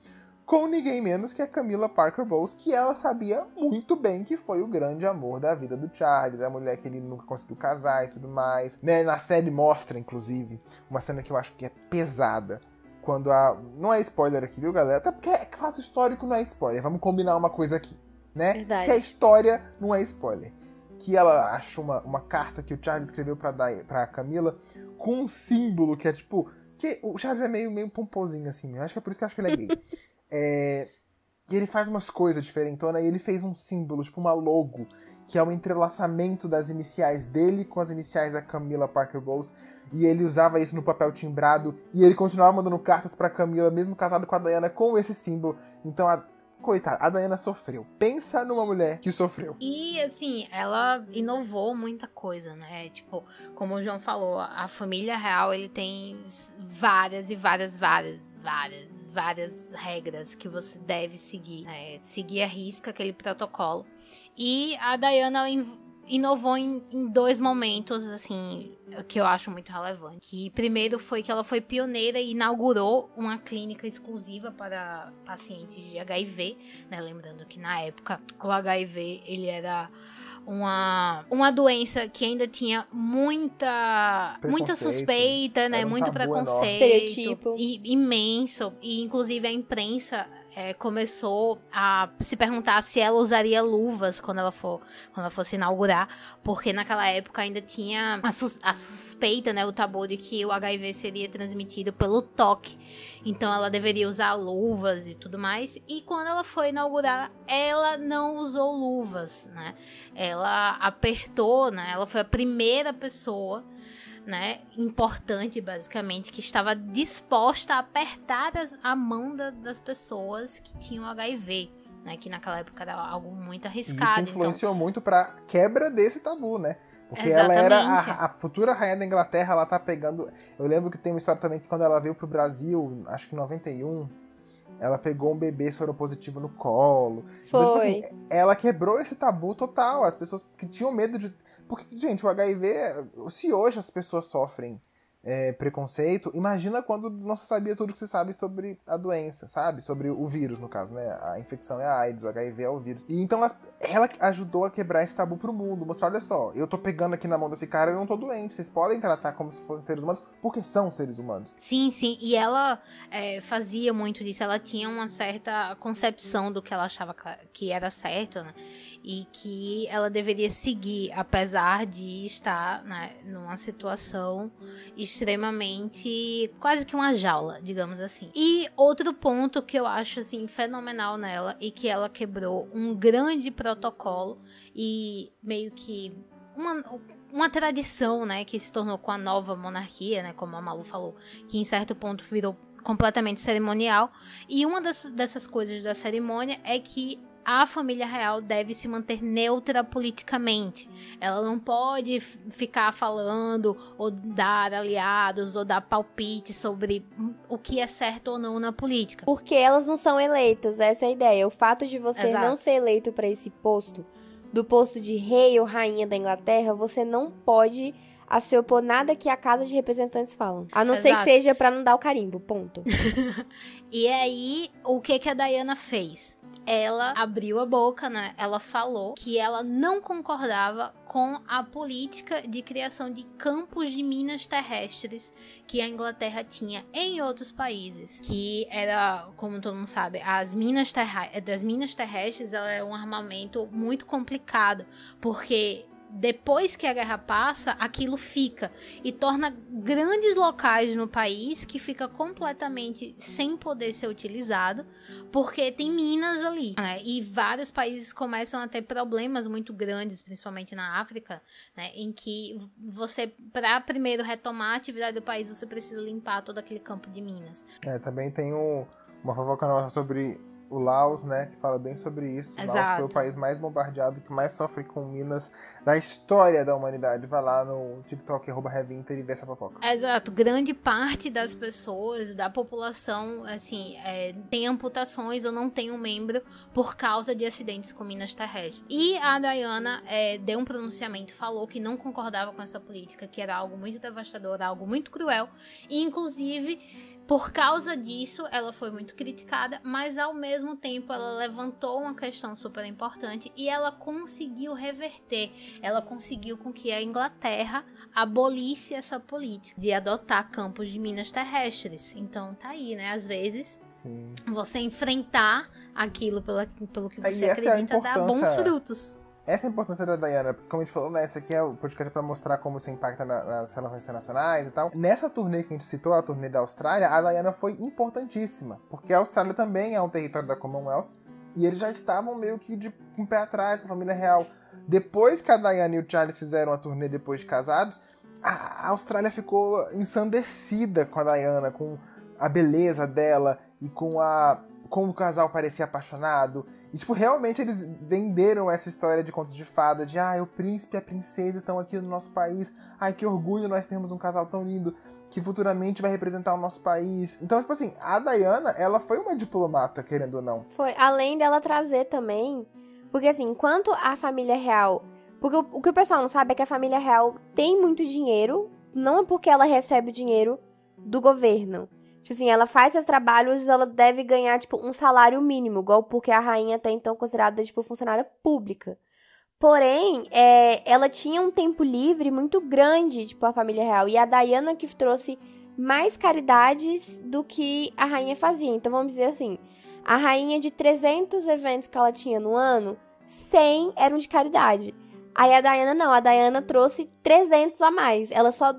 com ninguém menos que a Camila Parker Bowles, que ela sabia muito bem que foi o grande amor da vida do Charles, a mulher que ele nunca conseguiu casar e tudo mais. Né? Na série mostra, inclusive, uma cena que eu acho que é pesada. Quando a. Não é spoiler aqui, viu, galera? Até porque é fato histórico não é spoiler. Vamos combinar uma coisa aqui, né? Verdade. Se é história, não é spoiler. Que ela acha uma, uma carta que o Charles escreveu pra, Day, pra Camila com um símbolo que é tipo. Que o Charles é meio, meio pomposinho assim, eu acho que é por isso que eu acho que ele é gay. [laughs] É, e ele faz umas coisas diferentonas e ele fez um símbolo, tipo uma logo, que é o um entrelaçamento das iniciais dele com as iniciais da Camila Parker Bowles. E ele usava isso no papel timbrado e ele continuava mandando cartas para Camila, mesmo casado com a Diana, com esse símbolo. Então a coitada, a Diana sofreu. Pensa numa mulher que sofreu. E assim, ela inovou muita coisa, né? Tipo, como o João falou, a família real ele tem várias e várias, várias, várias várias regras que você deve seguir, né? seguir a risca aquele protocolo. E a Diana inovou em, em, dois momentos, assim, que eu acho muito relevante. Que primeiro foi que ela foi pioneira e inaugurou uma clínica exclusiva para pacientes de HIV, né? Lembrando que na época o HIV ele era uma, uma doença que ainda tinha muita muita suspeita, né? Um muito preconceito, estereotipo. e, imenso. E inclusive a imprensa é, começou a se perguntar se ela usaria luvas quando ela for quando ela fosse inaugurar, porque naquela época ainda tinha a, sus a suspeita, né, o tabu de que o HIV seria transmitido pelo toque. Então ela deveria usar luvas e tudo mais. E quando ela foi inaugurar, ela não usou luvas, né? Ela apertou, né? Ela foi a primeira pessoa né, importante, basicamente, que estava disposta a apertar as, a mão da, das pessoas que tinham HIV. Né, que naquela época era algo muito arriscado. Isso influenciou então... muito para quebra desse tabu, né? Porque Exatamente. ela era a, a, futura rainha da Inglaterra, ela tá pegando. Eu lembro que tem uma história também que quando ela veio pro Brasil, acho que em 91, ela pegou um bebê soropositivo no colo. Foi. Então, tipo assim, ela quebrou esse tabu total. As pessoas que tinham medo de porque, gente, o HIV, se hoje as pessoas sofrem é, preconceito, imagina quando não se sabia tudo que se sabe sobre a doença, sabe? Sobre o vírus, no caso, né? A infecção é a AIDS, o HIV é o vírus. E então ela ajudou a quebrar esse tabu pro mundo, mostrar, olha só, eu tô pegando aqui na mão desse cara eu não tô doente. Vocês podem tratar como se fossem seres humanos, porque são seres humanos. Sim, sim. E ela é, fazia muito disso. Ela tinha uma certa concepção do que ela achava que era certo, né? E que ela deveria seguir, apesar de estar né, numa situação extremamente quase que uma jaula, digamos assim. E outro ponto que eu acho assim fenomenal nela e que ela quebrou um grande protocolo e meio que uma, uma tradição, né, que se tornou com a nova monarquia, né, como a Malu falou, que em certo ponto virou completamente cerimonial. E uma das, dessas coisas da cerimônia é que a família real deve se manter neutra politicamente. Ela não pode ficar falando ou dar aliados ou dar palpite sobre o que é certo ou não na política. Porque elas não são eleitas, essa é a ideia. O fato de você Exato. não ser eleito para esse posto, do posto de rei ou rainha da Inglaterra, você não pode a se opor nada que a Casa de Representantes falam. A não Exato. ser que seja para não dar o carimbo, ponto. [laughs] e aí, o que que a Diana fez? ela abriu a boca, né? Ela falou que ela não concordava com a política de criação de campos de minas terrestres que a Inglaterra tinha em outros países, que era, como todo mundo sabe, as minas das minas terrestres, ela é um armamento muito complicado, porque depois que a guerra passa, aquilo fica e torna grandes locais no país que fica completamente sem poder ser utilizado, porque tem minas ali. Né? E vários países começam a ter problemas muito grandes, principalmente na África, né? em que você, para primeiro retomar a atividade do país, você precisa limpar todo aquele campo de minas. É, também tem um, uma fofoca nossa sobre o Laos, né, que fala bem sobre isso. Exato. Laos foi o país mais bombardeado, que mais sofre com minas da história da humanidade. Vai lá no TikTok, arroba Revinter, e vê essa fofoca. Exato. Grande parte das pessoas, da população, assim, é, tem amputações ou não tem um membro por causa de acidentes com minas terrestres. E a Diana é, deu um pronunciamento, falou que não concordava com essa política, que era algo muito devastador, algo muito cruel. E, inclusive por causa disso, ela foi muito criticada, mas ao mesmo tempo ela levantou uma questão super importante e ela conseguiu reverter. Ela conseguiu com que a Inglaterra abolisse essa política de adotar campos de minas terrestres. Então tá aí, né? Às vezes, Sim. você enfrentar aquilo pelo, pelo que É, você é acredita dá bons frutos. Essa é a importância da Diana, porque como a gente falou, né, esse aqui é o podcast para mostrar como isso impacta na- nas relações internacionais e tal. Nessa turnê que a gente citou, a turnê da Austrália, a Diana foi importantíssima, porque a Austrália também é um território da Commonwealth, e eles já estavam meio que de um pé atrás com a família real. Depois que a Diana e o Charles fizeram a turnê depois de casados, a Austrália ficou ensandecida com a Diana, com a beleza dela e com a como o casal parecia apaixonado. E, tipo, realmente eles venderam essa história de contos de fada, de ah, o príncipe e a princesa estão aqui no nosso país. Ai, que orgulho nós termos um casal tão lindo que futuramente vai representar o nosso país. Então, tipo assim, a Diana, ela foi uma diplomata, querendo ou não. Foi, além dela trazer também. Porque assim, enquanto a família real. Porque o, o que o pessoal não sabe é que a família real tem muito dinheiro. Não é porque ela recebe o dinheiro do governo. Tipo assim, ela faz seus trabalhos, ela deve ganhar, tipo, um salário mínimo, igual porque a rainha até então considerada, tipo, funcionária pública. Porém, é, ela tinha um tempo livre muito grande, tipo, a família real. E a Diana que trouxe mais caridades do que a rainha fazia. Então, vamos dizer assim, a rainha de 300 eventos que ela tinha no ano, 100 eram de caridade. Aí a Diana não, a Diana trouxe 300 a mais. Ela só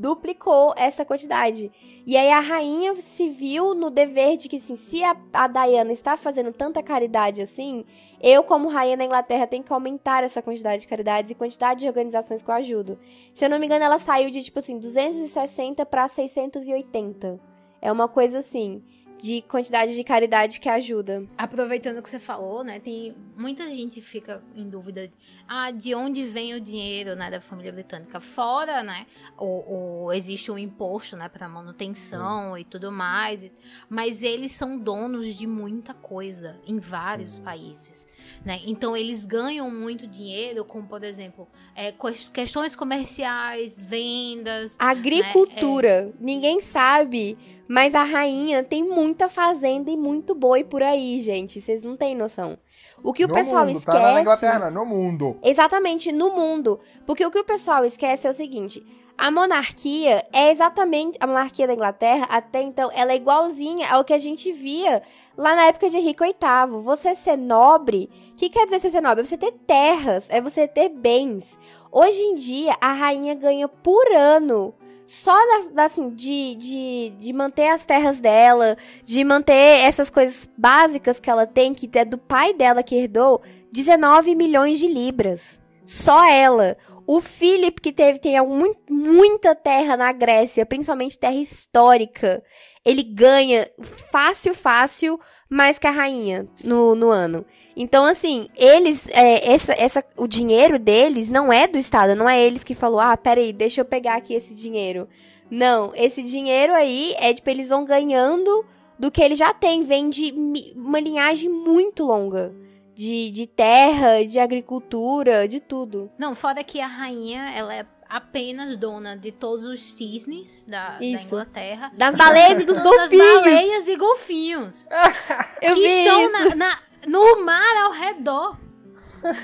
duplicou essa quantidade. E aí a rainha se viu no dever de que, assim, se a, a Diana está fazendo tanta caridade assim, eu, como rainha da Inglaterra, tenho que aumentar essa quantidade de caridades e quantidade de organizações que eu ajudo. Se eu não me engano, ela saiu de, tipo assim, 260 para 680. É uma coisa assim, de quantidade de caridade que ajuda. Aproveitando o que você falou, né? Tem muita gente fica em dúvida, ah, de onde vem o dinheiro, né, da família britânica? Fora, né, o, o- existe um imposto, né, para manutenção e tudo mais, mas eles são donos de muita coisa em vários países, né? Então eles ganham muito dinheiro com, por exemplo, é, ques- questões comerciais, vendas, Agricultura. Ninguém sabe, mas a rainha tem muita fazenda e muito boi por aí, gente. Vocês não têm noção. O que o no pessoal mundo, esquece. tá? Na Inglaterra, no mundo. Exatamente, no mundo. Porque o que o pessoal esquece é o seguinte: a monarquia é exatamente. A monarquia da Inglaterra, até então, ela é igualzinha ao que a gente via lá na época de Henrique VIII. Você ser nobre. O que quer dizer ser nobre? É você ter terras, é você ter bens. Hoje em dia, a rainha ganha por ano. Só da, assim, de, de, de manter as terras dela, de manter essas coisas básicas que ela tem, que é do pai dela que herdou, 19 milhões de libras. Só ela. O Philip, que teve, tem algum- muita terra na Grécia, principalmente terra histórica, ele ganha fácil, fácil, mais que a rainha no, no ano. Então, assim, eles, é, essa, essa, o dinheiro deles não é do Estado, não é eles que falou, ah, peraí, deixa eu pegar aqui esse dinheiro. Não, esse dinheiro aí é, tipo, eles vão ganhando do que ele já tem, vem de uma linhagem muito longa. De, de terra, de agricultura, de tudo. Não, fora que a rainha, ela é apenas dona de todos os cisnes da, da Isso. Inglaterra. Das baleias e dos golfinhos. baleias e golfinhos. [laughs] Eu que vi estão isso. na- na- no mar ao redor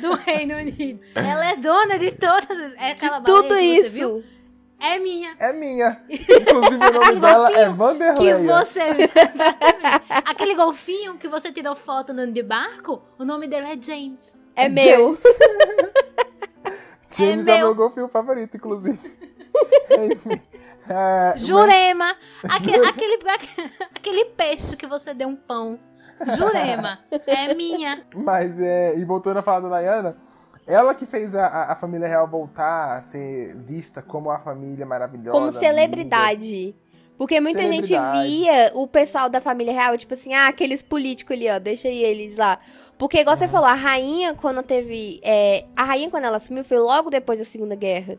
do [laughs] Reino Unido. Ela é dona de todas. É aquela de tudo que você viu? isso. É minha. É minha. [laughs] Inclusive, o nome dela é Que Vanderleia. você. Aquele golfinho que você tirou foto andando de barco, o nome dele é James. É meu. James é é meu. meu golfinho favorito, inclusive. [laughs] É, mas- Jurema. Aquele, aquele, aquele peixe que você deu um pão. Jurema. É minha. Mas, é, e voltando a falar da Diana, ela que fez a, a- família real voltar a ser vista como a família maravilhosa. Como celebridade. Porque muita gente via o pessoal da família real, tipo assim, ah, aqueles políticos ali, ó, deixa eles lá. Porque, igual você falou, a rainha, quando teve. é, a rainha, quando ela assumiu, foi logo depois da Segunda Guerra.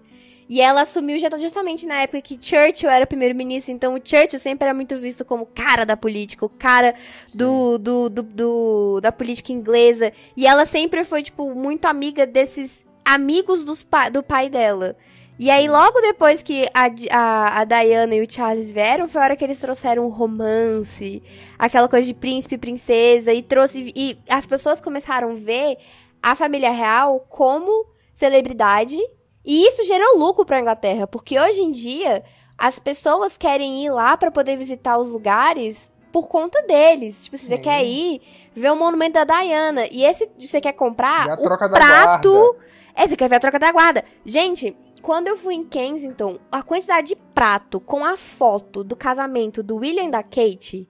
E ela assumiu já justamente na época que Churchill era primeiro-ministro. Então, o Churchill sempre era muito visto como cara da política, o cara do, do, do, do- da política inglesa. E ela sempre foi, tipo, muito amiga desses amigos dos do pai dela. E aí, logo depois que a, a, a Diana e o Charles vieram, foi a hora que eles trouxeram um romance, aquela coisa de príncipe e princesa, e trouxe. E as pessoas começaram a ver a família real como celebridade. E isso gerou lucro pra Inglaterra, porque hoje em dia as pessoas querem ir lá pra poder visitar os lugares por conta deles. Tipo, se você Sim. quer ir ver o monumento da Diana e esse você quer comprar a o prato guarda. é, você quer ver a troca da guarda. Gente, quando eu fui em Kensington, a quantidade de prato com a foto do casamento do William e da Kate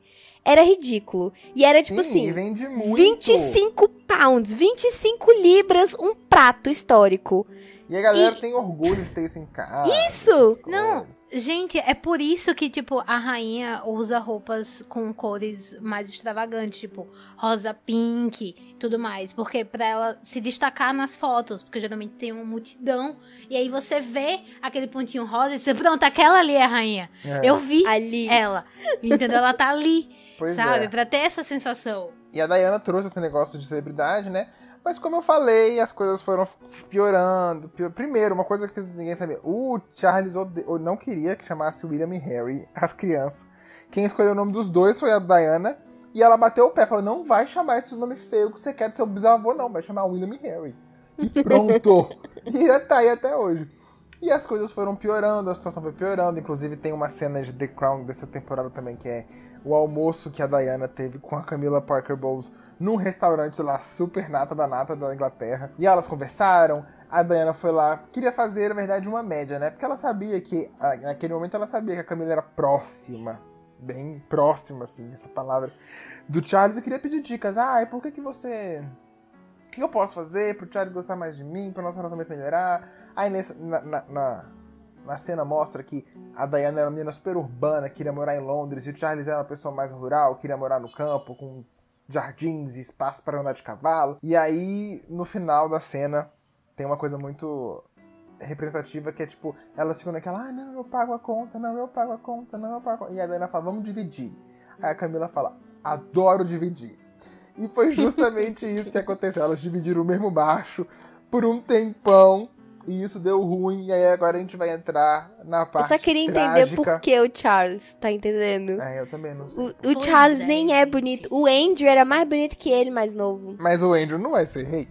era ridículo. E era tipo Sim, assim, vende muito. 25 pounds, 25 libras um prato histórico. E a galera E- tem orgulho de ter isso em casa. Isso! Não, gente, é por isso que, tipo, a rainha usa roupas com cores mais extravagantes, tipo, rosa pink e tudo mais. Porque pra ela se destacar nas fotos, porque geralmente tem uma multidão. E aí você vê aquele pontinho rosa e você, pronto, aquela ali é a rainha. É. Eu vi Ali. ela. Entendeu? Ela tá ali, Pois sabe? é. Pra ter essa sensação. E a Diana trouxe esse negócio de celebridade, né? Mas como eu falei, as coisas foram piorando. Pior- Primeiro, uma coisa que ninguém sabia. O Charles ode- não queria que chamasse William e Harry as crianças. Quem escolheu o nome dos dois foi a Diana. E ela bateu o pé, falou, não vai chamar esse nome feio que você quer do seu bisavô, não. Vai chamar William e Harry. E [laughs] pronto. e tá aí até hoje. E as coisas foram piorando, a situação foi piorando. Inclusive tem uma cena de The Crown dessa temporada também, que é o almoço que a Diana teve com a Camila Parker Bowles num restaurante lá super nata da nata da Inglaterra. E elas conversaram, a Diana foi lá, queria fazer, na verdade, uma média, né? Porque ela sabia que, naquele momento, ela sabia que a Camila era próxima, bem próxima, assim, essa palavra, do Charles e queria pedir dicas. Ah, e por que que você... O que eu posso fazer pro Charles gostar mais de mim, pro nosso relacionamento melhorar? Aí nessa, na, na, na, na cena mostra que a Diana era uma menina super urbana, queria morar em Londres, e o Charles era uma pessoa mais rural, queria morar no campo, com jardins e espaço para andar de cavalo. E aí, no final da cena, tem uma coisa muito representativa que é tipo, elas ficam naquela, ah, não, eu pago a conta, não, eu pago a conta, não, eu pago a conta. E a Diana fala, vamos dividir. Aí a Camila fala, adoro dividir. E foi justamente [laughs] isso que aconteceu. Elas dividiram o mesmo baixo por um tempão. E isso deu ruim. E aí agora a gente vai entrar na Eu parte só queria entender trágica. por que o Charles, tá entendendo? É, eu também não sei. O, o Pois Charles é, nem é gente. bonito. O Andrew era mais bonito que ele, mais novo. Mas o Andrew não vai ser rei.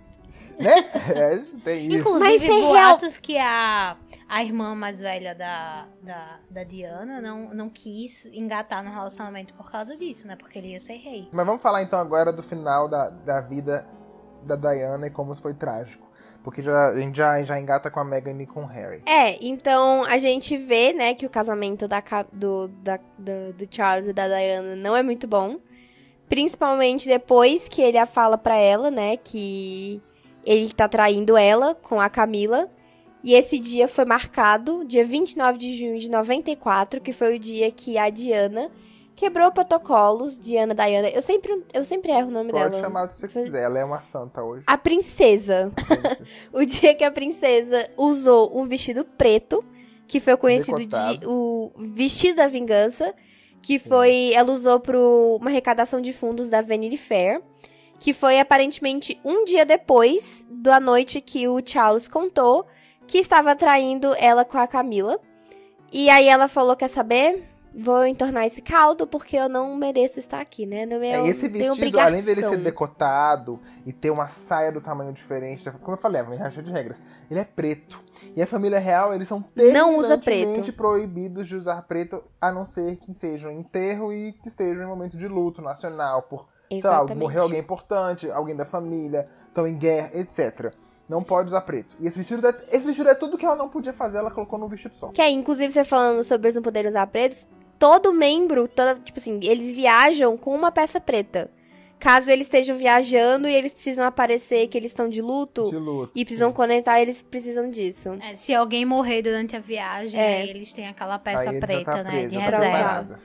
Né? [laughs] É, tem isso. Inclusive, Mas é real- boatos que a, a irmã mais velha da, da, da Diana não, não quis engatar no relacionamento por causa disso, né? Porque ele ia ser rei. Mas vamos falar então agora do final da, da vida da Diana e como isso foi trágico. Porque já, a gente já, já engata com a Meghan e com o Harry. É, então a gente vê, né, que o casamento da, do, da, do, do Charles e da Diana não é muito bom. Principalmente depois que ele a fala pra ela, né, que ele tá traindo ela com a Camila. E esse dia foi marcado, dia 29 de junho de 94, que foi o dia que a Diana quebrou protocolos. Diana, Diana, eu sempre, eu sempre erro o nome Pode dela. chamar o que você quiser, ela é uma santa hoje. A princesa. [laughs] o dia que a princesa usou um vestido preto, que foi conhecido de Decotado. o vestido da vingança, que foi ela usou para uma arrecadação de fundos da Vanity Fair, que foi aparentemente um dia depois da noite que o Charles contou que estava traindo ela com a Camila. E aí ela falou, quer saber? Vou entornar esse caldo porque eu não mereço estar aqui, né? Não É, eu esse vestido, além dele ser decotado e ter uma saia do tamanho diferente, como eu falei, é cheio de regras, ele é preto. E a família real, eles são terminantemente proibidos de usar preto, a não ser que sejam em enterro e que estejam em momento de luto nacional, por, sei lá, Exatamente. morreu alguém importante, alguém da família, estão em guerra, etc. Não pode usar preto. E esse vestido, é, esse vestido é tudo que ela não podia fazer, ela colocou num vestido só. Que aí, inclusive, você falando sobre eles não poderem usar pretos, todo membro, toda, tipo assim, eles viajam com uma peça preta. Caso eles estejam viajando e eles precisam aparecer que eles estão de luto, De luto. e precisam sim. conectar, eles precisam disso. É, se alguém morrer durante a viagem, É. aí eles têm aquela peça já preta, tá né? preso, de tá reserva.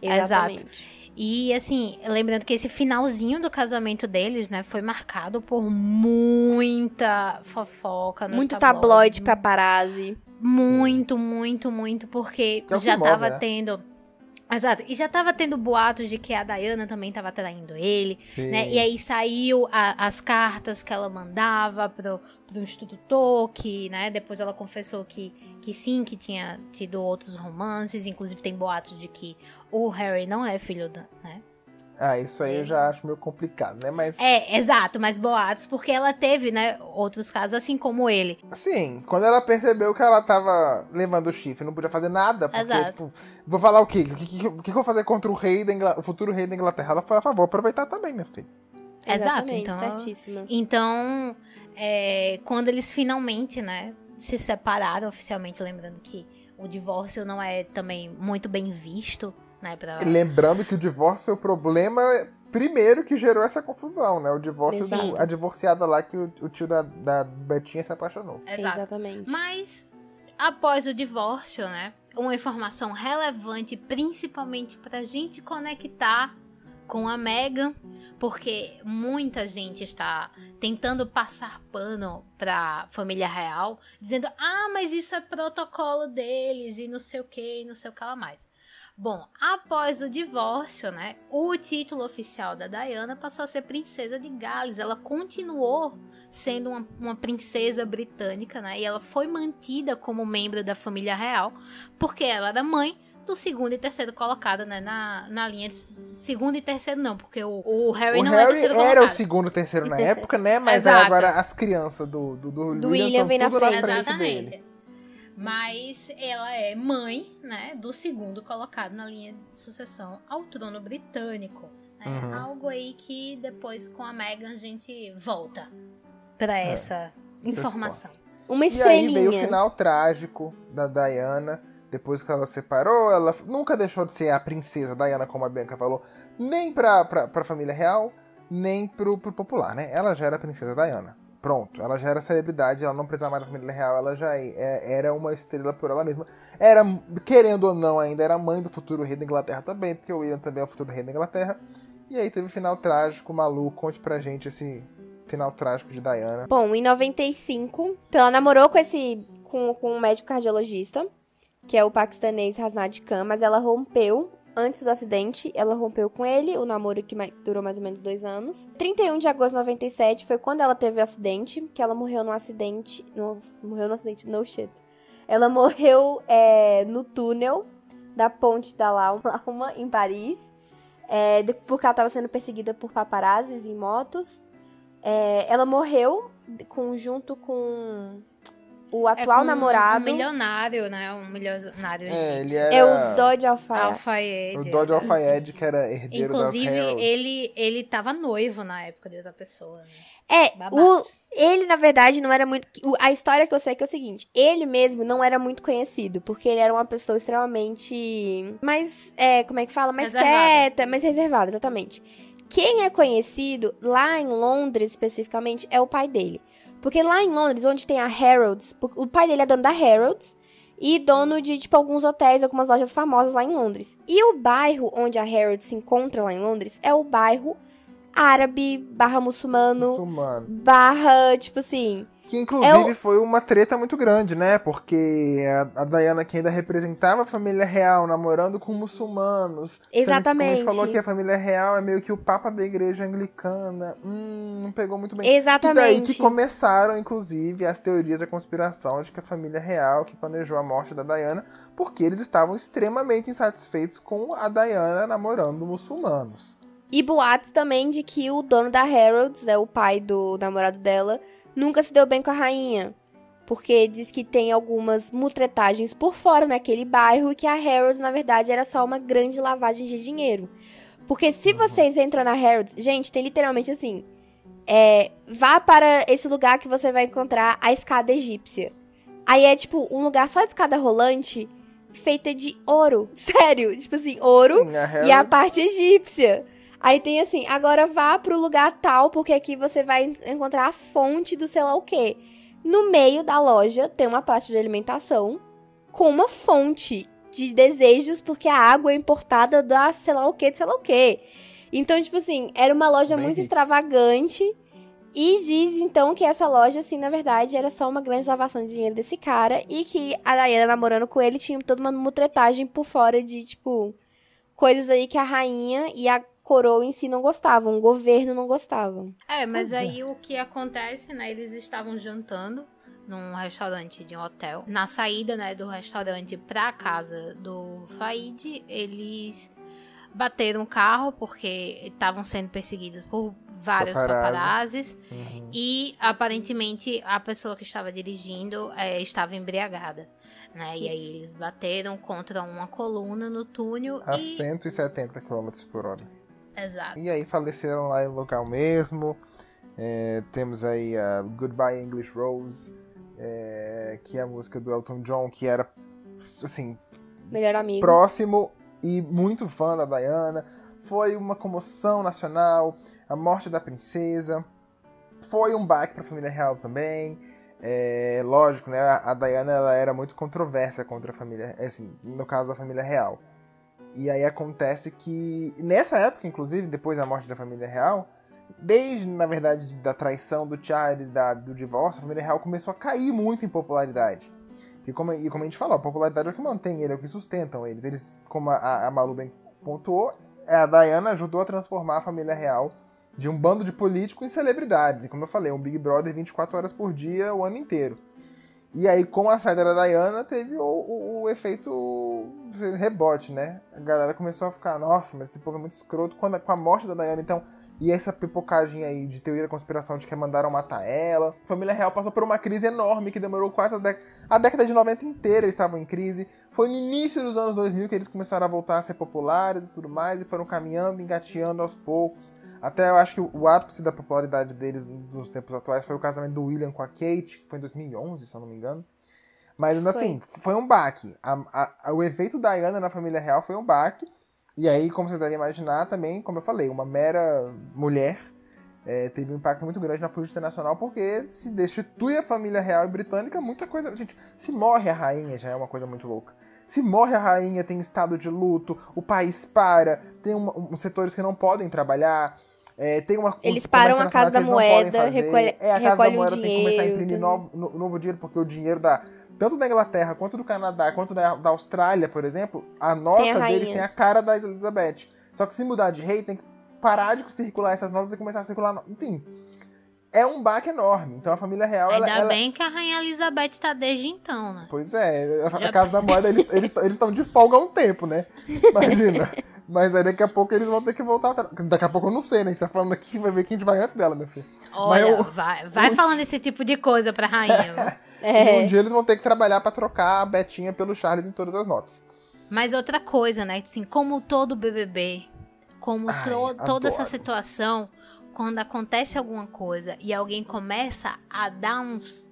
Exatamente. E assim, lembrando que esse finalzinho do casamento deles, né, foi marcado por muita fofoca nos Muito tabloides. tabloide pra paparazzi. Muito, muito, muito, porque Que é já move, tava né? tendo. Exato, e já tava tendo boatos de que a Diana também tava traindo ele, Sim. né? E aí saiu a- as cartas que ela mandava pro, pro instrutor, que, né? Depois ela confessou que, que sim, que tinha tido outros romances, inclusive tem boatos de que o Harry não é filho da, né? Ah, isso aí eu já acho meio complicado, né? Mas, É, exato, mas boatos, porque ela teve, né, outros casos, assim como ele. assim, quando ela percebeu que ela tava levando o chifre, não podia fazer nada, porque, Exato. tipo, vou falar o quê? O que, que, o que eu vou fazer contra o rei da Ingla- o futuro rei da Inglaterra? Ela falou, ah, vou aproveitar também, minha filha. Exato, então- certíssimo. Então, é, quando eles finalmente, né, se separaram oficialmente, lembrando que o divórcio não é também muito bem visto, né, pra... Lembrando que o divórcio foi o problema primeiro que gerou essa confusão, né? O divórcio Exato. do, a divorciada lá que o, o tio da, da Betinha se apaixonou. Exato. Exatamente. Mas, após o divórcio, né, uma informação relevante, principalmente pra gente conectar com a Meghan, porque muita gente está tentando passar pano pra família real, dizendo, ah, mas isso é protocolo deles e não sei o que, e não sei o que lá mais. Bom, após o divórcio, né, o título oficial da Diana passou a ser princesa de Gales. Ela continuou sendo uma, uma princesa britânica, né, e ela foi mantida como membro da família real, porque ela era mãe do segundo e terceiro colocado, né, na, na linha de segundo e terceiro não, porque o, o Harry o não é Harry terceiro era colocado. o segundo, terceiro na [laughs] época, né? Mas agora as crianças do, do, do, Do William William vem na frente. frente Exatamente. dele. Mas ela é mãe, né, do segundo colocado na linha de sucessão ao trono britânico. né? Uhum. Algo aí que depois com a Meghan a gente volta pra essa informação. Uma E aí veio o estrelinha. final trágico da Diana. Depois que ela separou, ela nunca deixou de ser a princesa Diana, como a Bianca falou, nem pra, pra, pra família real, nem pro, pro popular, né? Ela já era a princesa Diana. Pronto, ela já era celebridade, ela não precisava mais da família real, ela já é- era uma estrela por ela mesma. Era, querendo ou não, ainda era mãe do futuro rei da Inglaterra também, porque o William também é o futuro rei da Inglaterra. E aí teve o final trágico, maluco. Conte pra gente esse final trágico de Diana. Bom, em 95, então ela namorou com esse com, com um médico cardiologista, que é o paquistanês Hasnad Khan, mas ela rompeu antes do acidente, ela rompeu com ele, o namoro que durou mais ou menos dois anos. 31 de agosto de 97 foi quando ela teve o acidente, que ela morreu num acidente, no, morreu num acidente, no shit. Ela morreu é, no túnel da ponte da Lauma, [laughs] em Paris, é, porque ela estava sendo perseguida por paparazzis em motos. É, ela morreu com, junto com o É atual com namorado. Um milionário, né? Um milionário É, ele era... É o Dodge Alfaya. Alfayed. O Dodge Alfayed, que era herdeiro Inclusive, ele, ele tava noivo na época de outra pessoa, né? É, o, ele, na verdade, não era muito. A história que eu sei é que é o seguinte: ele mesmo não era muito conhecido, porque ele era uma pessoa extremamente. Mais. É, como é que fala? Mais Reservada. quieta, mais reservada, exatamente. Quem é conhecido, lá em Londres especificamente, é o pai dele. Porque lá em Londres, onde tem a Harrods, o pai dele é dono da Harrods e dono de, tipo, alguns hotéis, algumas lojas famosas lá em Londres. E o bairro onde a Harrods se encontra lá em Londres é o bairro árabe barra muçulmano Muçulmano. barra, tipo assim. Que inclusive É foi uma treta muito grande, né? Porque a, a Diana que ainda representava a família real, namorando com muçulmanos. Exatamente. A gente falou que a família real é meio que o papa da igreja anglicana. Hum, não pegou muito bem. E daí Exatamente. que começaram, inclusive, as teorias da conspiração de que a família real que planejou a morte da Diana, porque eles estavam extremamente insatisfeitos com a Diana namorando muçulmanos. E boatos também de que o dono da Harrods, né, o pai do namorado dela, nunca se deu bem com a rainha. Porque diz que tem algumas mutretagens por fora naquele bairro e que a Harrods, na verdade, era só uma grande lavagem de dinheiro. Porque se vocês entram na Harrods, gente, tem literalmente assim, é, vá para esse lugar que você vai encontrar a escada egípcia. Aí é tipo um lugar só de escada rolante feita de ouro. [laughs] Sério, tipo assim, ouro Sim, a e a Harrods- parte egípcia. Aí tem assim, agora vá pro lugar tal, porque aqui você vai en- encontrar a fonte do sei lá o quê. No meio da loja tem uma praça de alimentação com uma fonte de desejos, porque a água é importada da sei lá o quê, de sei lá o quê. Então, tipo assim, era uma loja Bem muito ricos. extravagante. E diz então que essa loja, assim, na verdade, era só uma grande lavação de dinheiro desse cara. E que a Diana namorando com ele tinha toda uma mutretagem por fora de, tipo, coisas aí que a rainha e a coroa em si não gostavam, o governo não gostavam. É, mas é. aí o que acontece, né? Eles estavam jantando num restaurante de um hotel. Na saída, né, do restaurante pra casa do Faid, eles bateram o carro porque estavam sendo perseguidos por vários Paparazzi. paparazzis. Uhum. E aparentemente a pessoa que estava dirigindo é, estava embriagada. Né? E aí eles bateram contra uma coluna no túnel A e. 170 km por hora. Exato. E aí faleceram lá no local mesmo. É, temos aí a Goodbye English Rose, é, que é a música do Elton John, que era assim, Melhor amigo. próximo e muito fã da Diana. Foi uma comoção nacional, a morte da princesa. Foi um baque para a família real também. É, lógico, né? A Diana ela era muito controversa contra a família, assim, no caso da família real. E aí acontece que nessa época, inclusive, depois da morte da família real, desde na verdade da traição do Charles, da, do divórcio, a família real começou a cair muito em popularidade. E como, e como a gente falou, a popularidade é o que mantém ele, é o que sustentam eles. Eles, como a, a Malu bem pontuou, a Diana ajudou a transformar a família real de um bando de políticos em celebridades. E como eu falei, um Big Brother 24 horas por dia o ano inteiro. E aí, com a saída da Diana, teve o, o- o efeito rebote, né? A galera começou a ficar, nossa, mas esse povo é muito escroto. Quando, com a morte da Diana, então, e essa pipocagem aí de teoria da conspiração de que mandaram matar ela. A família real passou por uma crise enorme que demorou quase a, a década de 90 inteira eles estavam em crise. Foi no início dos anos 2000 que eles começaram a voltar a ser populares e tudo mais, e foram caminhando, engateando aos poucos. Até eu acho que o ápice da popularidade deles nos tempos atuais foi o casamento do William com a Kate, que foi em 2011, se eu não me engano. Mas assim, foi um baque. A- a- o efeito Diana na família real foi um baque. E aí, como você deve imaginar, também, como eu falei, uma mera mulher é, teve um impacto muito grande na política nacional, porque se destitui a família real e britânica, muita coisa. Gente, se morre a rainha, já é uma coisa muito louca. Se morre a rainha, tem estado de luto, o país para, tem uma- um, setores que não podem trabalhar. É, tem uma, Eles param a Casa da Moeda, recolhe- é, a Casa da recolhe o Moeda tem que começar a dinheiro, imprimir novo, no- novo dinheiro, porque o dinheiro da, tanto da Inglaterra, quanto do Canadá, quanto da, da Austrália, por exemplo, a nota Tem a deles tem a cara da Elizabeth. Só que se mudar de rei, tem que parar de circular essas notas e começar a circular. no- Enfim, é um baque enorme. Então a família real, ela, Ainda ela- bem que a Rainha Elizabeth tá desde então, né? Pois é, a, a Já- Casa da Moeda, eles estão de folga há um tempo, né? [laughs] Imagina. Mas aí daqui a pouco eles vão ter que voltar atrás. Daqui a pouco eu não sei, né? A gente tá falando aqui, vai ver quem a gente vai antes dela, meu filho. Olha, eu- vai, vai eu- falando esse tipo de coisa pra rainha. [laughs] E um É. dia eles vão ter que trabalhar pra trocar a Betinha pelo Charles em todas as notas. Mas outra coisa, né? Assim, como todo BBB, como Ai, tro- toda essa adoro. situação, quando acontece alguma coisa e alguém começa a dar uns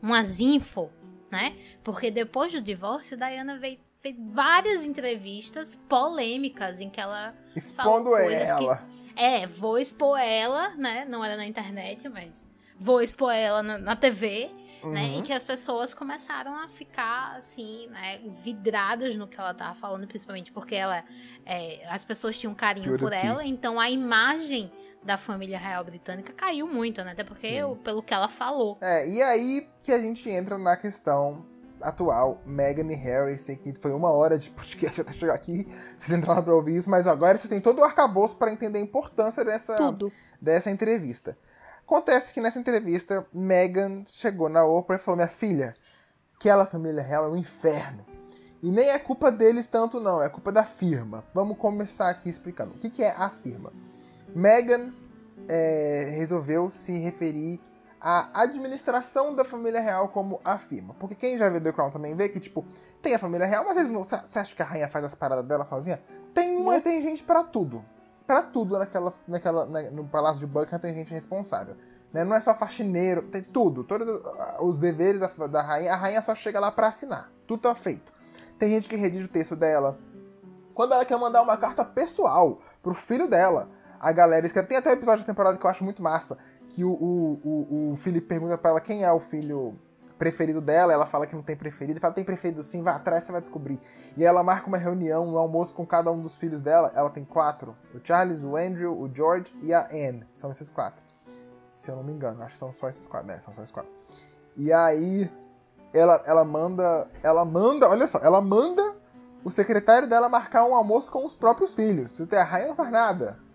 umas info, né? Porque depois do divórcio, Diana fez, fez várias entrevistas polêmicas em que ela Expondo coisas que- ela. é, vou expor ela, né? Não era na internet, mas vou expor ela na, na TV, né? Uhum. E que as pessoas começaram a ficar, assim, né? Vidradas no que ela tava falando, principalmente porque ela... é, as pessoas tinham carinho por ela, então a imagem da família real britânica caiu muito, né? Até porque, o- pelo que ela falou. É, e aí que a gente entra na questão atual, Meghan e Harry, sei que foi uma hora de podcast [laughs] até chegar aqui, vocês entraram pra ouvir isso, mas agora você tem todo o arcabouço para entender a importância dessa, Tudo. dessa entrevista. Acontece que nessa entrevista, Meghan chegou na Oprah e falou: Minha filha, aquela família real é um inferno. E nem é culpa deles tanto, não, é culpa da firma. Vamos começar aqui explicando. O que, que é a firma? Meghan é, resolveu se referir à administração da família real como a firma. Porque quem já viu The Crown também vê que, tipo, tem a família real, mas eles não. Você acha que a rainha faz as paradas dela sozinha? Tem, uma, tem gente pra tudo. Pra tudo naquela, naquela, na, no Palácio de Buckingham tem gente responsável. Né? Não é só faxineiro, tem tudo. Todos os deveres da, da rainha, a rainha só chega lá para assinar. Tudo tá feito. Tem gente que redige o texto dela. Quando ela quer mandar uma carta pessoal pro filho dela, a galera escreve. Tem até um episódio da temporada que eu acho muito massa. Que o, o, o, Felipe pergunta para ela quem é o filho preferido dela, ela fala que não tem preferido, fala, tem preferido sim, vá atrás, você vai descobrir. E ela marca uma reunião, um almoço com cada um dos filhos dela, ela tem quatro, o Charles, o Andrew, o George e a Anne, são esses quatro. Se eu não me engano, acho que são só esses quatro, né, são só esses quatro. E aí, ela, ela manda, ela manda, olha só, ela manda o secretário dela marcar um almoço com os próprios filhos. A rainha não faz nada.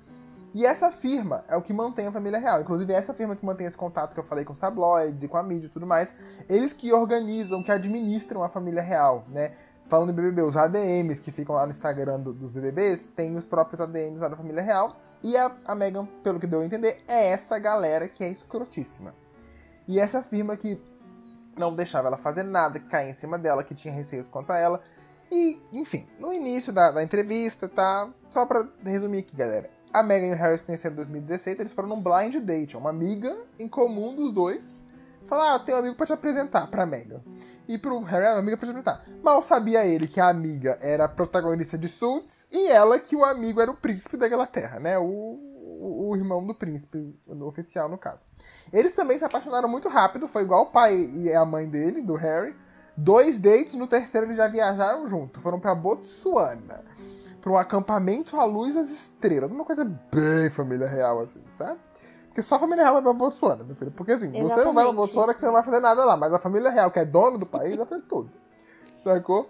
E essa firma é o que mantém a família real. Inclusive, essa firma que mantém esse contato que eu falei com os tabloides e com a mídia e tudo mais. Eles que organizam, que administram a família real, né? Falando em BBB, os ADMs que ficam lá no Instagram do, dos BBBs, tem os próprios ADMs lá da família real. E a, a Meghan, pelo que deu a entender, é essa galera que é escrotíssima. E essa firma que não deixava ela fazer nada, que caía em cima dela, que tinha receios quanto a ela. E, enfim, no início da, da entrevista, tá? Só pra resumir aqui, galera a Megan e o Harry se conheceram em 2016, eles foram num blind date. Uma amiga em comum dos dois falou: Ah, tenho um amigo pra te apresentar pra Megan. E pro Harry, ah, uma amiga pra te apresentar. Mal sabia ele que a amiga era a protagonista de Suits e ela que o amigo era o príncipe da Inglaterra, né? O, o, irmão do príncipe, o oficial no caso. Eles também se apaixonaram muito rápido, foi igual o pai e a mãe dele, do Harry. Dois dates, no terceiro eles já viajaram junto, foram para Botsuana para um acampamento à luz das estrelas. Uma coisa bem família real, assim, sabe? Porque só a família real vai pra Botsuana, meu filho. Porque assim, Exatamente. você não vai pra Botsuana que você não vai fazer nada lá, mas a família real, que é dona do país, vai fazer tudo. Sacou?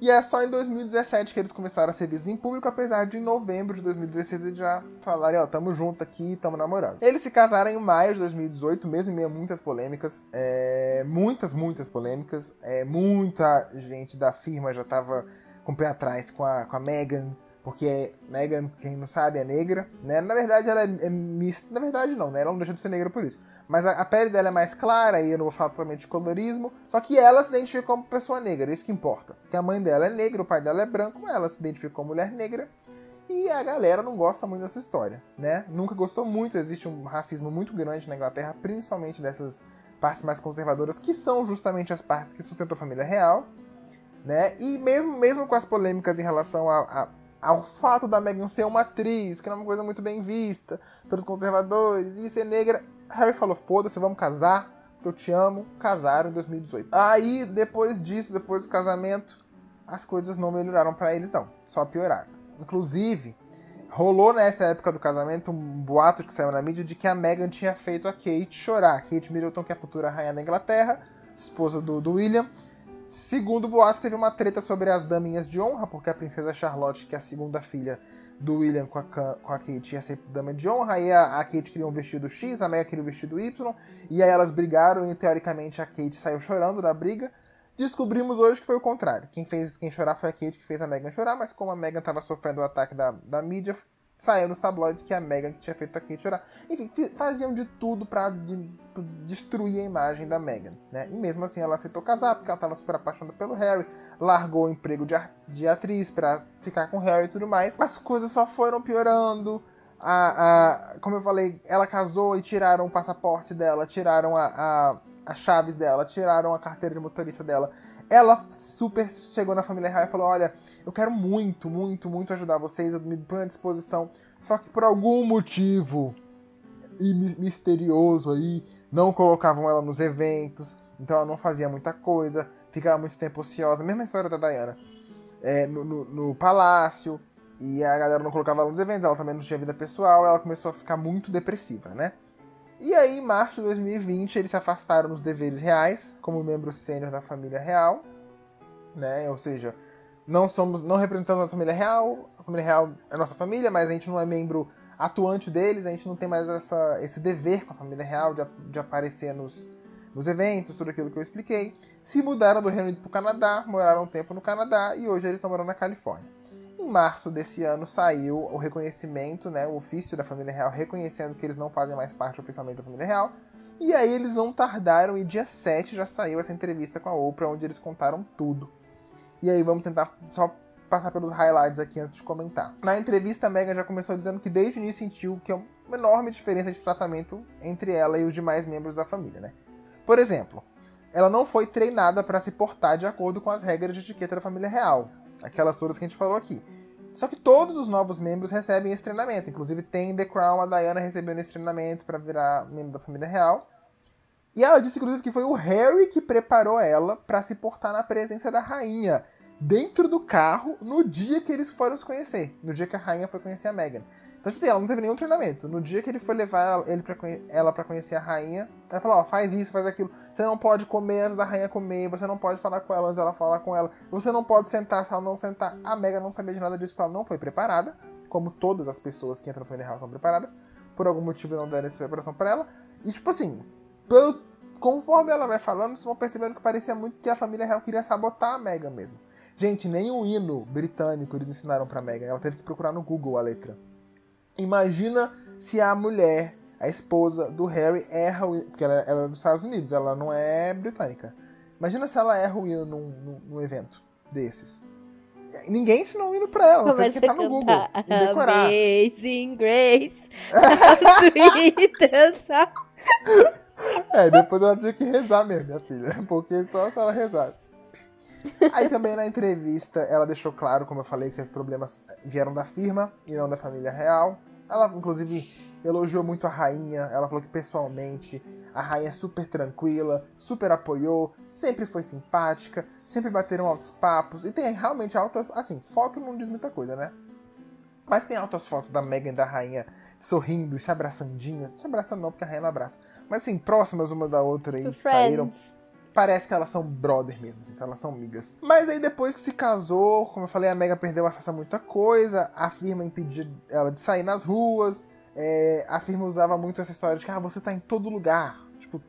E é só em 2017 que eles começaram a ser vistos em público, apesar de em novembro de 2016 eles já falarem, ó, tamo junto aqui, tamo namorando. Eles se casaram em maio de 2018, mesmo em meio a muitas polêmicas. É, muitas, muitas polêmicas. É, muita gente da firma já tava com o pé atrás com a, com a Megan, porque Megan, quem não sabe, é negra, né? Na verdade, ela é, é mista. Na verdade, não, né? Ela não deixa de ser negra por isso. Mas a, a, pele dela é mais clara, e eu não vou falar totalmente de colorismo. Só que ela se identifica como pessoa negra, isso que importa. Que a mãe dela é negra, o pai dela é branco, ela se identifica como mulher negra. E a galera não gosta muito dessa história, né? Nunca gostou muito, existe um racismo muito grande na Inglaterra, principalmente dessas partes mais conservadoras, que são justamente as partes que sustentam a família real né? E mesmo, mesmo com as polêmicas em relação a, a, ao fato da Meghan ser uma atriz, que não é uma coisa muito bem vista pelos conservadores, e ser negra, Harry falou: foda-se, vamos casar, eu te amo. Casaram em 2018. Aí, depois disso, depois do casamento, as coisas não melhoraram para eles, não, só pioraram. Inclusive, rolou nessa época do casamento um boato que saiu na mídia de que a Meghan tinha feito a Kate chorar. Kate Middleton, que é a futura rainha da Inglaterra, esposa do, do William Segundo Boas, teve uma treta sobre as daminhas de honra, porque a princesa Charlotte, que é a segunda filha do William com a, com a Kate, ia ser dama de honra. Aí a, a Kate queria um vestido X, a Meg queria um vestido Y. E aí elas brigaram e, teoricamente, a Kate saiu chorando da briga. Descobrimos hoje que foi o contrário. Quem fez quem chorar foi a Kate, que fez a Megan chorar, mas como a Megan estava sofrendo o ataque da, da mídia, saiu nos tabloides que a Megan que tinha feito a Kate chorar. Enfim, faziam de tudo para de, destruir a imagem da Megan, né? E mesmo assim ela aceitou casar porque ela estava super apaixonada pelo Harry, largou o emprego de, de atriz para ficar com o Harry e tudo mais. As coisas só foram piorando. A, a, como eu falei, ela casou e tiraram o passaporte dela, tiraram a, a, as chaves dela, tiraram a carteira de motorista dela. Ela super chegou na família real e falou: Olha, eu quero muito, muito, muito ajudar vocês, eu me ponho à disposição. Só que por algum motivo e misterioso aí, não colocavam ela nos eventos, então ela não fazia muita coisa, ficava muito tempo ociosa. Mesma história da Diana. É, no, no, no, palácio, e a galera não colocava ela nos eventos, ela também não tinha vida pessoal, ela começou a ficar muito depressiva, né? E aí, em março de 2020, eles se afastaram dos deveres reais, como membro sênior da família real, né? Ou seja, não somos, não representamos a família real, a família real é nossa família, mas a gente não é membro atuante deles, a gente não tem mais essa, esse dever com a família real de, de aparecer nos, nos eventos, tudo aquilo que eu expliquei. Se mudaram do Reino Unido para o Canadá, moraram um tempo no Canadá e hoje eles estão morando na Califórnia. Em março desse ano saiu o reconhecimento, né, o ofício da família real reconhecendo que eles não fazem mais parte oficialmente da família real. E aí eles não tardaram e dia 7 já saiu essa entrevista com a Oprah onde eles contaram tudo. E aí vamos tentar só passar pelos highlights aqui antes de comentar. Na entrevista, a Meghan já começou dizendo que desde o início sentiu que é uma enorme diferença de tratamento entre ela e os demais membros da família, né? Por exemplo, ela não foi treinada para se portar de acordo com as regras de etiqueta da família real, aquelas todas que a gente falou aqui. Só que todos os novos membros recebem esse treinamento. Inclusive tem The Crown, a Diana recebendo esse treinamento para virar membro da família real. E ela disse, inclusive, que foi o Harry que preparou ela para se portar na presença da rainha, dentro do carro, no dia que eles foram se conhecer. No dia que a rainha foi conhecer a Meghan. Então, tipo assim, ela não teve nenhum treinamento. No dia que ele foi levar ele pra, ela para conhecer a rainha, ela falou: Ó, faz isso, faz aquilo. Você não pode comer antes da rainha comer. Você não pode falar com ela antes dela falar com ela. Você não pode sentar se ela não sentar. A Meghan não sabia de nada disso, porque ela não foi preparada. Como todas as pessoas que entram no família real são preparadas. Por algum motivo não deram essa preparação pra ela. E, tipo assim, conforme ela vai falando, vocês vão percebendo que parecia muito que a família real queria sabotar a Meghan mesmo. Gente, nem o hino britânico eles ensinaram pra Meghan. Ela teve que procurar no Google a letra. Imagina se a mulher, a esposa do Harry, erra o hino. Porque ela, ela é dos Estados Unidos, ela não é britânica. Imagina se ela erra o hino num, num, num evento desses. Ninguém ensinou o hino pra ela. Começa tem que entrar no Google e decorar. Amazing Grace. [laughs] Sweet. [laughs] É, depois ela tinha que rezar mesmo, minha filha. [laughs] Porque só se ela rezasse. Aí também na entrevista ela deixou claro, como eu falei, que os problemas vieram da firma e não da família real. Ela, inclusive, elogiou muito a rainha. Ela falou que pessoalmente a rainha é super tranquila, super apoiou, sempre foi simpática, sempre bateram altos papos. E tem realmente altas. Assim, foto não diz muita coisa, né? Mas tem altas fotos da Meghan e da rainha sorrindo e se abraçandinhas. Se abraçando não, porque a rainha não abraça. Mas assim, próximas uma da outra e saíram. Parece que elas são brother mesmo, assim, elas são amigas. Mas aí depois que se casou, como eu falei, a Mega perdeu acesso a muita coisa, a firma impedia ela de sair nas ruas, é, a firma usava muito essa história de que ah, você tá em todo lugar. Tipo,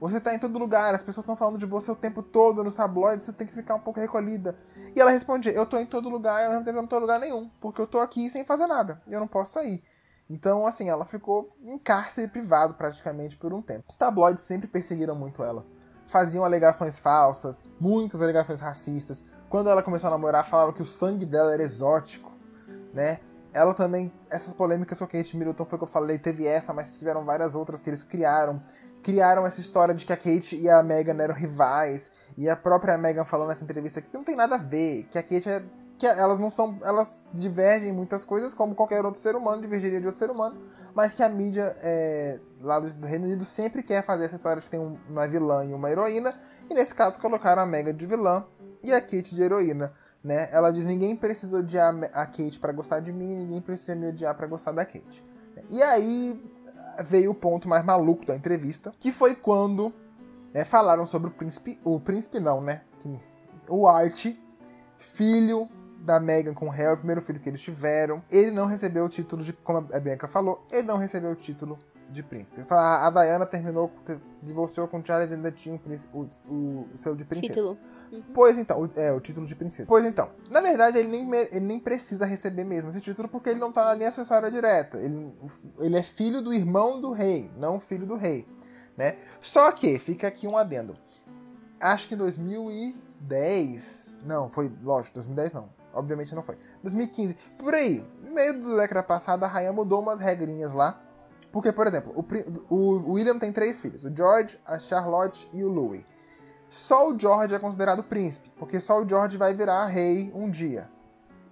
você tá em todo lugar, as pessoas estão falando de você o tempo todo nos tabloides, você tem que ficar um pouco recolhida. E ela respondia, eu tô em todo lugar, eu não tô em lugar nenhum, porque eu tô aqui sem fazer nada, eu não posso sair. Então, assim, ela ficou em cárcere privado praticamente por um tempo. Os tabloides sempre perseguiram muito ela. Faziam alegações falsas, muitas alegações racistas. Quando ela começou a namorar, falavam que o sangue dela era exótico, né? Ela também, essas polêmicas com a Kate Middleton foi o que eu falei, teve essa, mas tiveram várias outras que eles criaram. Criaram essa história de que a Kate e a Meghan eram rivais. E a própria Meghan falou nessa entrevista que não tem nada a ver, que a Kate é que elas não são. Elas divergem em muitas coisas, como qualquer outro ser humano divergiria de outro ser humano, mas que a mídia é, lá do Reino Unido sempre quer fazer essa história de ter uma vilã e uma heroína, e nesse caso colocaram a Mega de vilã e a Kate de heroína. Né? Ela diz: ninguém precisa odiar a Kate para gostar de mim, ninguém precisa me odiar para gostar da Kate. E aí veio o ponto mais maluco da entrevista, que foi quando né, falaram sobre o príncipe, o príncipe não, né? O Art, filho da Meghan com o Harry, o primeiro filho que eles tiveram. Ele não recebeu o título de, como a Bianca falou, ele não recebeu o título de príncipe. A Diana terminou, divorciou com Charles e ainda tinha o, o, o, o selo de princesa. Título. Uhum. Pois então, o, é, o título de princesa. Pois então, na verdade, ele nem, ele nem precisa receber mesmo esse título porque ele não tá na linha acessória direta. Ele, ele é filho do irmão do rei, não filho do rei. Né? Só que, fica aqui um adendo. Acho que em 2010. Não, foi, lógico, 2010 não. Obviamente não foi. 2015, por aí, no meio do década passada, a rainha mudou umas regrinhas lá. Porque, por exemplo, o, o, William tem três filhos: o George, a Charlotte e o Louis. Só o George é considerado príncipe, porque só o George vai virar rei um dia.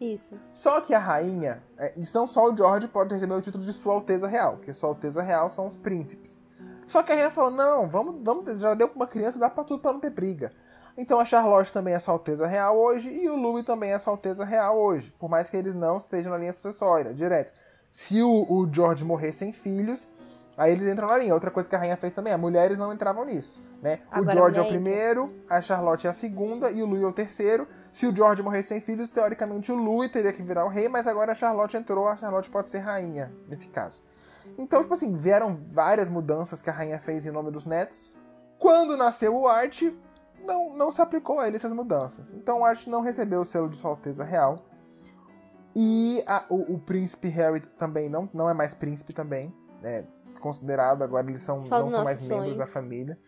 Isso. Só que a rainha, é, então só o George pode receber o título de Sua Alteza Real, porque Sua Alteza Real são os príncipes. Só que a rainha falou: não, vamos, vamos já deu pra uma criança, dá pra tudo pra não ter briga. Então a Charlotte também é Sua Alteza Real hoje e o Louis também é Sua Alteza Real hoje, por mais que eles não estejam na linha sucessória, direto. Se o, o George morrer sem filhos, aí eles entram na linha. Outra coisa que a rainha fez também, as mulheres não entravam nisso, né? Agora o George é o primeiro, a Charlotte é a segunda e o Louis é o terceiro. Se o George morrer sem filhos, teoricamente o Louis teria que virar o rei, mas agora a Charlotte entrou, a Charlotte pode ser rainha nesse caso. Então, tipo assim, vieram várias mudanças que a rainha fez em nome dos netos. Quando nasceu o Art, não, não se aplicou a ele essas mudanças. Então o Art não recebeu o selo de Sua Alteza Real. E a, o, o, príncipe Harry também não, não é mais príncipe também. É considerado, agora eles são, não são mais membros da família.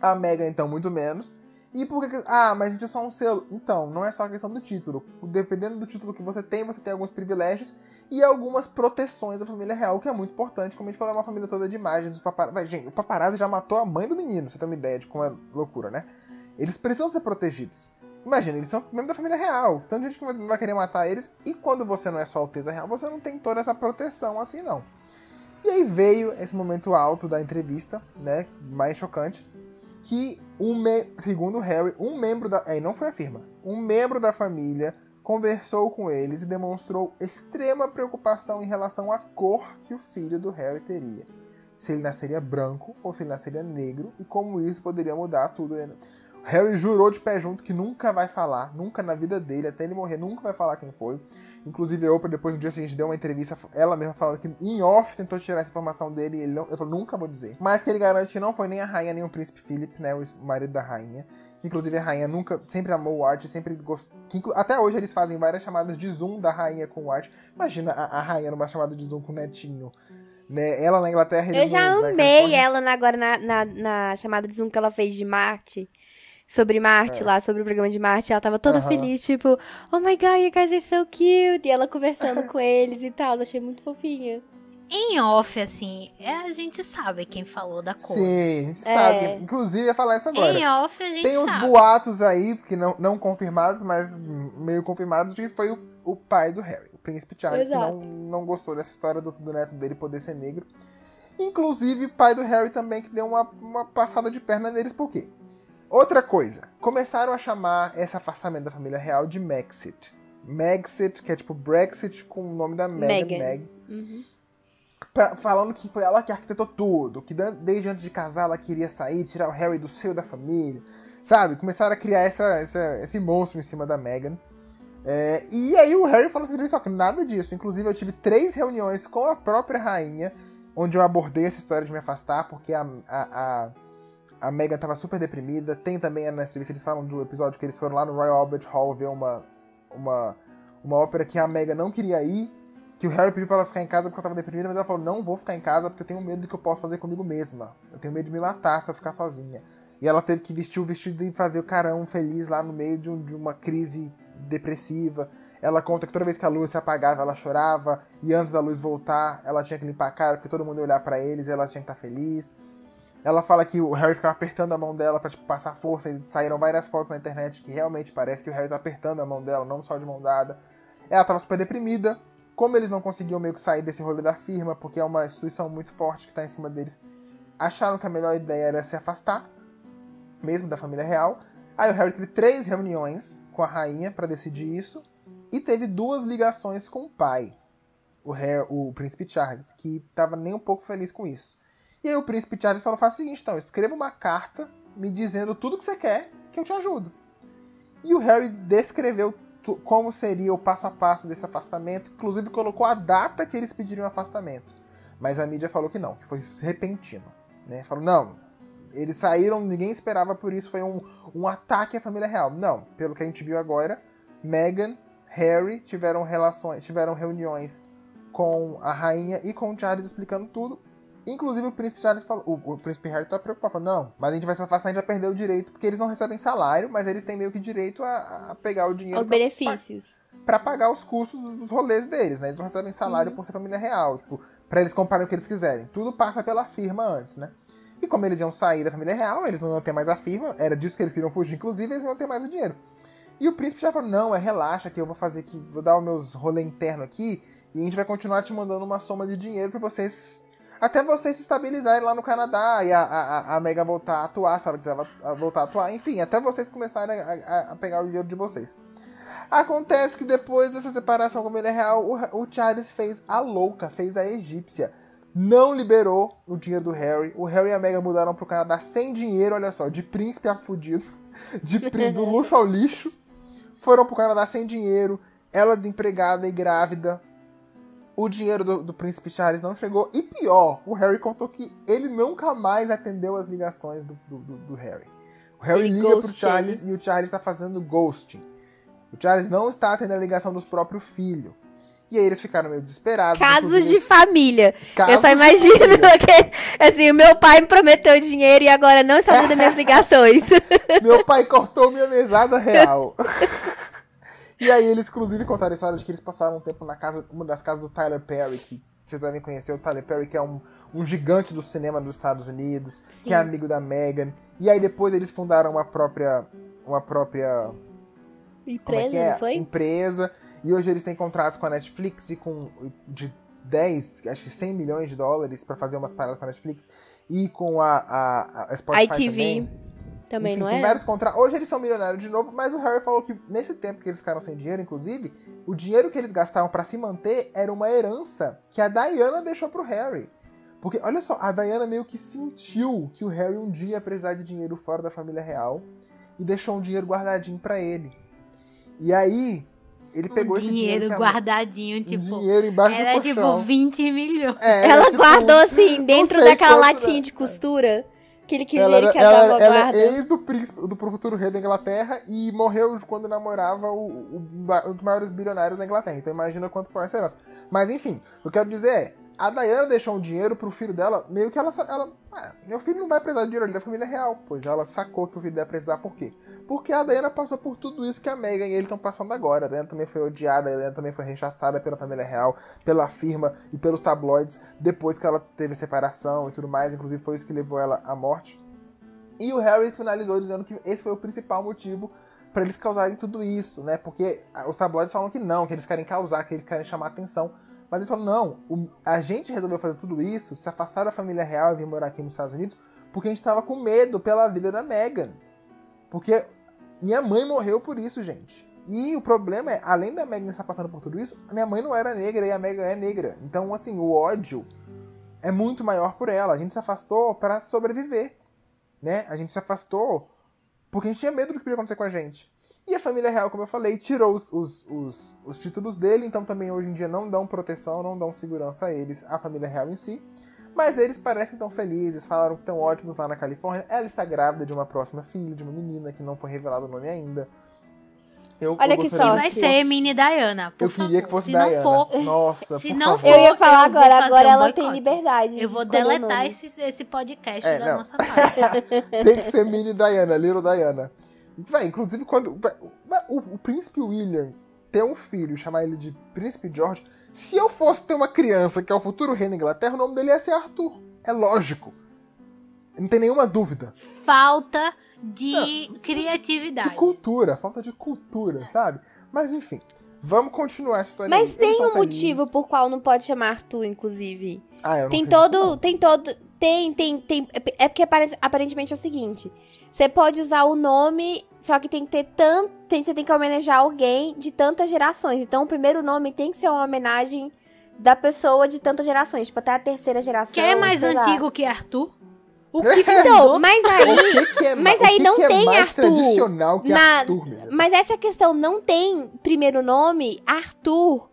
A Meghan, então, muito menos. E por que. Ah, mas gente é só um selo. Então, não é só a questão do título. Dependendo do título que você tem, você tem alguns privilégios e algumas proteções da família real, que é muito importante. Como a gente falou, é uma família toda de imagens. Os paparazzi... Gente, o paparazzi já matou a mãe do menino, você tem uma ideia de como é loucura, né? Eles precisam ser protegidos. Imagina, eles são membros da família real. Tanta gente que vai querer matar eles. E quando você não é sua Alteza Real, você não tem toda essa proteção assim, não. E aí veio esse momento alto da entrevista, né? Mais chocante. Que, me... segundo Harry, um membro da. É, não foi a firma. Um membro da família conversou com eles e demonstrou extrema preocupação em relação à cor que o filho do Harry teria. Se ele nasceria branco ou se ele nasceria negro e como isso poderia mudar tudo. Harry jurou de pé junto que nunca vai falar, nunca na vida dele, até ele morrer, nunca vai falar quem foi. Inclusive a Oprah depois no dia seguinte deu uma entrevista, ela mesma falando que em off tentou tirar essa informação dele e ele não, eu nunca vou dizer. Mas que ele garante que não foi nem a rainha nem o príncipe Philip, né, o marido da rainha. Inclusive a rainha nunca, sempre amou o Art, sempre gostou. até hoje eles fazem várias chamadas de zoom da rainha com o Art. Imagina a, a rainha numa chamada de zoom com o netinho. Né? Ela na Inglaterra. Eu já amei ela na, agora na, na, na, chamada de zoom que ela fez de Marte. Sobre Marte é. lá, sobre o programa de Marte. Ela tava toda feliz, tipo, oh my god, you guys are so cute. E ela conversando com [laughs] eles e tal. Achei muito fofinha. Em off, assim, é, a gente sabe quem falou da cor. Sim, gente é. sabe. Inclusive, ia falar isso agora. Em off, a gente Tem sabe. uns boatos aí, que não, não confirmados, mas meio confirmados, de que foi o, o pai do Harry, o príncipe Charles, Exato. que não, não gostou dessa história do, do neto dele poder ser negro. Inclusive, o pai do Harry também, que deu uma, uma passada de perna neles, por quê? Outra coisa, começaram a chamar esse afastamento da família real de Maxit. Maxit, que é tipo Brexit com o nome da Meghan. Meg. Uhum pra, falando que foi ela que arquitetou tudo, que desde antes de casar ela queria sair, tirar o Harry do seio da família, sabe? Começaram a criar essa, essa esse monstro em cima da Meghan. É, e aí o Harry falou assim, só que nada disso. Inclusive eu tive três reuniões com a própria rainha, onde eu abordei essa história de me afastar, porque a, a, a, a Meghan tava super deprimida. Tem também na entrevista, eles falam de um episódio que eles foram lá no Royal Albert Hall ver uma, uma, uma ópera que a Meghan não queria ir, que o Harry pediu pra ela ficar em casa porque ela tava deprimida, mas ela falou, não vou ficar em casa porque eu tenho medo do que eu posso fazer comigo mesma. Eu tenho medo de me matar se eu ficar sozinha. E ela teve que vestir o vestido e fazer o carão feliz lá no meio de, um, de uma crise depressiva. Ela conta que toda vez que a luz se apagava, ela chorava, e antes da luz voltar, ela tinha que limpar a cara porque todo mundo ia olhar para eles e ela tinha que estar tá feliz. Ela fala que o Harry ficava apertando a mão dela para tipo, passar força, e saíram várias fotos na internet que realmente parece que o Harry tá apertando a mão dela, não só de mão dada. Ela tava super deprimida, como eles não conseguiam meio que sair desse rolê da firma, porque é uma instituição muito forte que está em cima deles, acharam que a melhor ideia era se afastar, mesmo da família real. Aí o Harry teve três reuniões com a rainha para decidir isso, e teve duas ligações com o pai, o, Harry, o príncipe Charles, que estava nem um pouco feliz com isso. E aí o príncipe Charles falou: faz o seguinte, então, escreva uma carta me dizendo tudo que você quer, que eu te ajudo. E o Harry descreveu como seria o passo a passo desse afastamento, inclusive colocou a data que eles pediriam afastamento. Mas a mídia falou que não, que foi repentino. Né? Falou, não, eles saíram, ninguém esperava por isso, foi um, um ataque à família real. Não, pelo que a gente viu agora, Meghan, Harry tiveram relações, tiveram reuniões com a rainha e com o Charles explicando tudo. Inclusive o príncipe Charles falou, o, o príncipe Harry tá preocupado, não, mas a gente vai se afastar, a gente vai perder o direito, porque eles não recebem salário, mas eles têm meio que direito a, a pegar o dinheiro. Os benefícios. para pagar os custos dos rolês deles, né? Eles não recebem salário uhum. por ser família real, tipo, pra eles comprarem o que eles quiserem. Tudo passa pela firma antes, né? E como eles iam sair da família real, eles não iam ter mais a firma, era disso que eles queriam fugir, inclusive, eles não iam ter mais o dinheiro. E o príncipe já falou: não, é relaxa que eu vou fazer aqui, vou dar os meus rolê interno aqui, e a gente vai continuar te mandando uma soma de dinheiro para vocês até vocês se estabilizarem lá no Canadá e a, a, a Mega voltar a atuar, se ela quiser voltar a atuar, enfim, até vocês começarem a, a, a pegar o dinheiro de vocês. Acontece que depois dessa separação com ele real, o, o Charles fez a louca, fez a egípcia. Não liberou o dinheiro do Harry. O Harry e a Mega mudaram pro Canadá sem dinheiro, olha só, de príncipe a fudido, [laughs] de, do [laughs] luxo ao lixo. Foram pro Canadá sem dinheiro, ela desempregada e grávida, o dinheiro do, do, príncipe Charles não chegou. E pior, o Harry contou que ele nunca mais atendeu as ligações do, do, do Harry. O Harry ele liga pro Charles e o Charles está fazendo ghosting. O Charles não está atendendo a ligação dos próprios filhos. E aí eles ficaram meio desesperados. Casos inclusive, de família. casos eu só imagino [laughs] que, assim, o meu pai me prometeu dinheiro e agora não está dando minhas [laughs] ligações. Meu pai cortou minha mesada real. [laughs] e aí eles, inclusive, contaram a história de que eles passaram um tempo na casa, uma das casas do Tyler Perry, que vocês devem conhecer o Tyler Perry, que é um, um gigante do cinema dos Estados Unidos, que é amigo da Megan. E aí depois eles fundaram uma própria. Uma própria. é Empresa, que é? não foi? Empresa. E hoje eles têm contratos com a Netflix e com de 10, acho que 100 milhões de dólares pra fazer umas paradas com a Netflix. E com a, a, a Spotify ITV também. Também, Enfim, não tem é? vários contratos. Hoje eles são milionários de novo, mas o Harry falou que nesse tempo que eles ficaram sem dinheiro, inclusive, o dinheiro que eles gastavam pra se manter era uma herança que a Diana deixou pro Harry. Porque, olha só, a Diana meio que sentiu que o Harry um dia ia precisar de dinheiro fora da família real e deixou um dinheiro guardadinho pra ele. E aí, ele pegou um esse dinheiro dinheiro guardadinho, um tipo. dinheiro embaixo Era do tipo colchão. 20 milhões. É, era Ela tipo- guardou assim, dentro daquela latinha da- de costura. Aquele que Ela, era, que as ela, ela guarda. é ex do príncipe, do futuro rei da Inglaterra e morreu quando namorava o, o- um dos maiores bilionários da Inglaterra. Então imagina quanto foi essa herança. Mas enfim, o que eu quero dizer é, a Diana deixou um dinheiro pro filho dela, meio que ela... ela ah, meu filho não vai precisar de dinheiro, ele é da família real. Pois ela sacou que o filho dela ia precisar, por quê? Porque a Diana passou por tudo isso que a Meghan e ele estão passando agora. A Diana também foi odiada, a Diana também foi rechaçada pela família real, pela firma e pelos tabloides, depois que ela teve separação e tudo mais. Inclusive foi isso que levou ela à morte. E o Harry finalizou dizendo que esse foi o principal motivo pra eles causarem tudo isso, né? Porque os tabloides falam que não, que eles querem causar, que eles querem chamar atenção. Mas ele falou, não, o- a gente resolveu fazer tudo isso, se afastar da família real e vir morar aqui nos Estados Unidos, porque a gente tava com medo pela vida da Meghan. Porque minha mãe morreu por isso, gente. E o problema é, além da Meghan estar passando por tudo isso, a minha mãe não era negra e a Meghan é negra. Então, assim, o ódio é muito maior por ela. A gente se afastou para sobreviver né? A gente se afastou porque a gente tinha medo do que podia acontecer com a gente. E a família real, como eu falei, tirou os, os, os, os títulos dele, então também hoje em dia não dão proteção, não dão segurança a eles, a família real em si. Mas eles parecem estão felizes, falaram que estão ótimos lá na Califórnia. Ela está grávida de uma próxima filha, de uma menina, que não foi revelado o nome ainda. Eu, Olha eu que E sorte. vai que ser mini Diana. Por Eu queria que favor. fosse Se Diana. não for, Nossa, se por não favor. Eu ia falar Eu agora, agora um ela tem boicote. liberdade. de eu vou deletar esse, esse podcast É, da não. nossa página. [laughs] Tem que ser mini Diana, Little Diana. Véi, inclusive quando. o, o- o príncipe William ter um filho e chamar ele de príncipe George. Se eu fosse ter uma criança que é o futuro rei da Inglaterra, o nome dele ia ser Arthur. É lógico. Não tem nenhuma dúvida. Falta de Não, De criatividade. cultura, falta de cultura, sabe? Mas enfim, vamos continuar essa história. Mas aí. tem um felizes. motivo por qual não pode chamar Arthur, inclusive. Ah, eu não Tem sei disso, todo. não. Tem todo. Tem, tem, tem. É porque apare- aparentemente é o seguinte: você pode usar o nome, só que tem que ter tanto. Tem, você tem que homenagear alguém de tantas gerações. Então o primeiro nome tem que ser uma homenagem da pessoa de tantas gerações. Tipo, até a terceira geração. Quem é mais sei lá. antigo que Arthur? O [laughs] que Então, mas O aí. que que é, Mas o aí que não que é tem mais Arthur tradicional que na- Arthur? Mas essa é a questão, não tem primeiro nome Arthur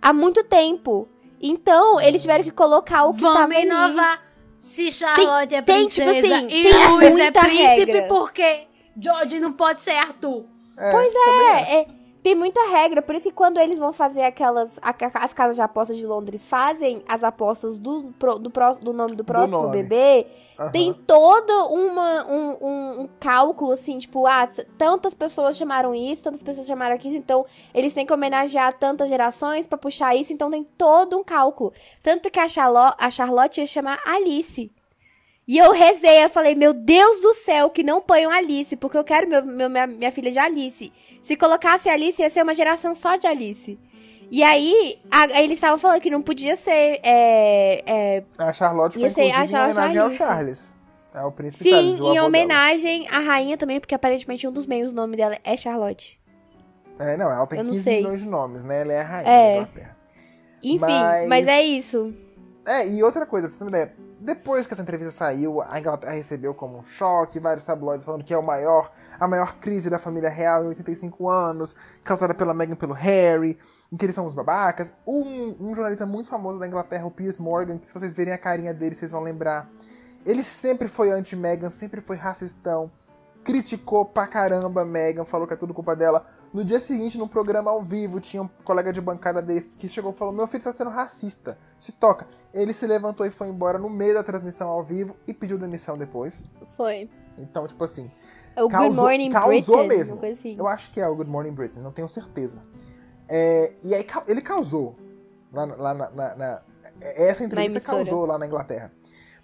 há muito tempo. Então, eles tiveram que colocar o que Vamos tava ali. inovar. Se Charlotte é tem, tipo princesa assim, e tem Luiz é muita príncipe, regra. porque George não pode ser Arthur. É, Pois. É, é, tem muita regra, por isso que quando eles vão fazer aquelas. a- as casas de apostas de Londres fazem as apostas do, pro- do, pró- do nome do próximo nome. bebê, Aham. tem todo uma, um, um- um cálculo, assim, tipo, ah, tantas pessoas chamaram isso, tantas pessoas chamaram aquilo, então eles têm que homenagear tantas gerações pra puxar isso, então tem todo um cálculo. Tanto que a Charlotte, a Charlotte ia chamar Alice. E eu rezei, eu falei, meu Deus do céu, que não ponham Alice, porque eu quero meu, meu- minha, minha filha de Alice. Se colocasse Alice, ia ser uma geração só de Alice. E aí, a- eles estavam falando que não podia ser. é, é, A Charlotte foi ser a inclusive em Charlotte homenagem ao Charles. Charles. É o príncipe Charles, sim, avô em dela. homenagem à rainha também, porque aparentemente um dos meios, o nome dela é Charlotte. É, não, ela tem Eu não 15 sei. milhões de nomes, né? Ela é a rainha É. da Inglaterra. Enfim, Mas- mas... é isso. É, e outra coisa, pra você ter uma ideia. Depois que essa entrevista saiu, a Inglaterra recebeu como um choque, vários tabloides falando que é o maior, a maior crise da família real em 85 anos, causada pela Meghan e pelo Harry, em que eles são os babacas. Um, um jornalista muito famoso da Inglaterra, o Piers Morgan, que se vocês verem a carinha dele, vocês vão lembrar. Ele sempre foi anti-Meghan, sempre foi racistão. criticou pra caramba a Megan, falou que é tudo culpa dela. No dia seguinte, no programa ao vivo, tinha um colega de bancada dele que chegou e falou: Meu filho está sendo racista, se toca. Ele se levantou e foi embora no meio da transmissão ao vivo e pediu demissão depois. Foi. Então, tipo assim. É o Good Morning causou Britain, mesmo. assim. Eu acho que é o Good Morning Britain, não tenho certeza. É, e aí ele causou. Lá, lá na, na- na- essa entrevista causou lá na Inglaterra.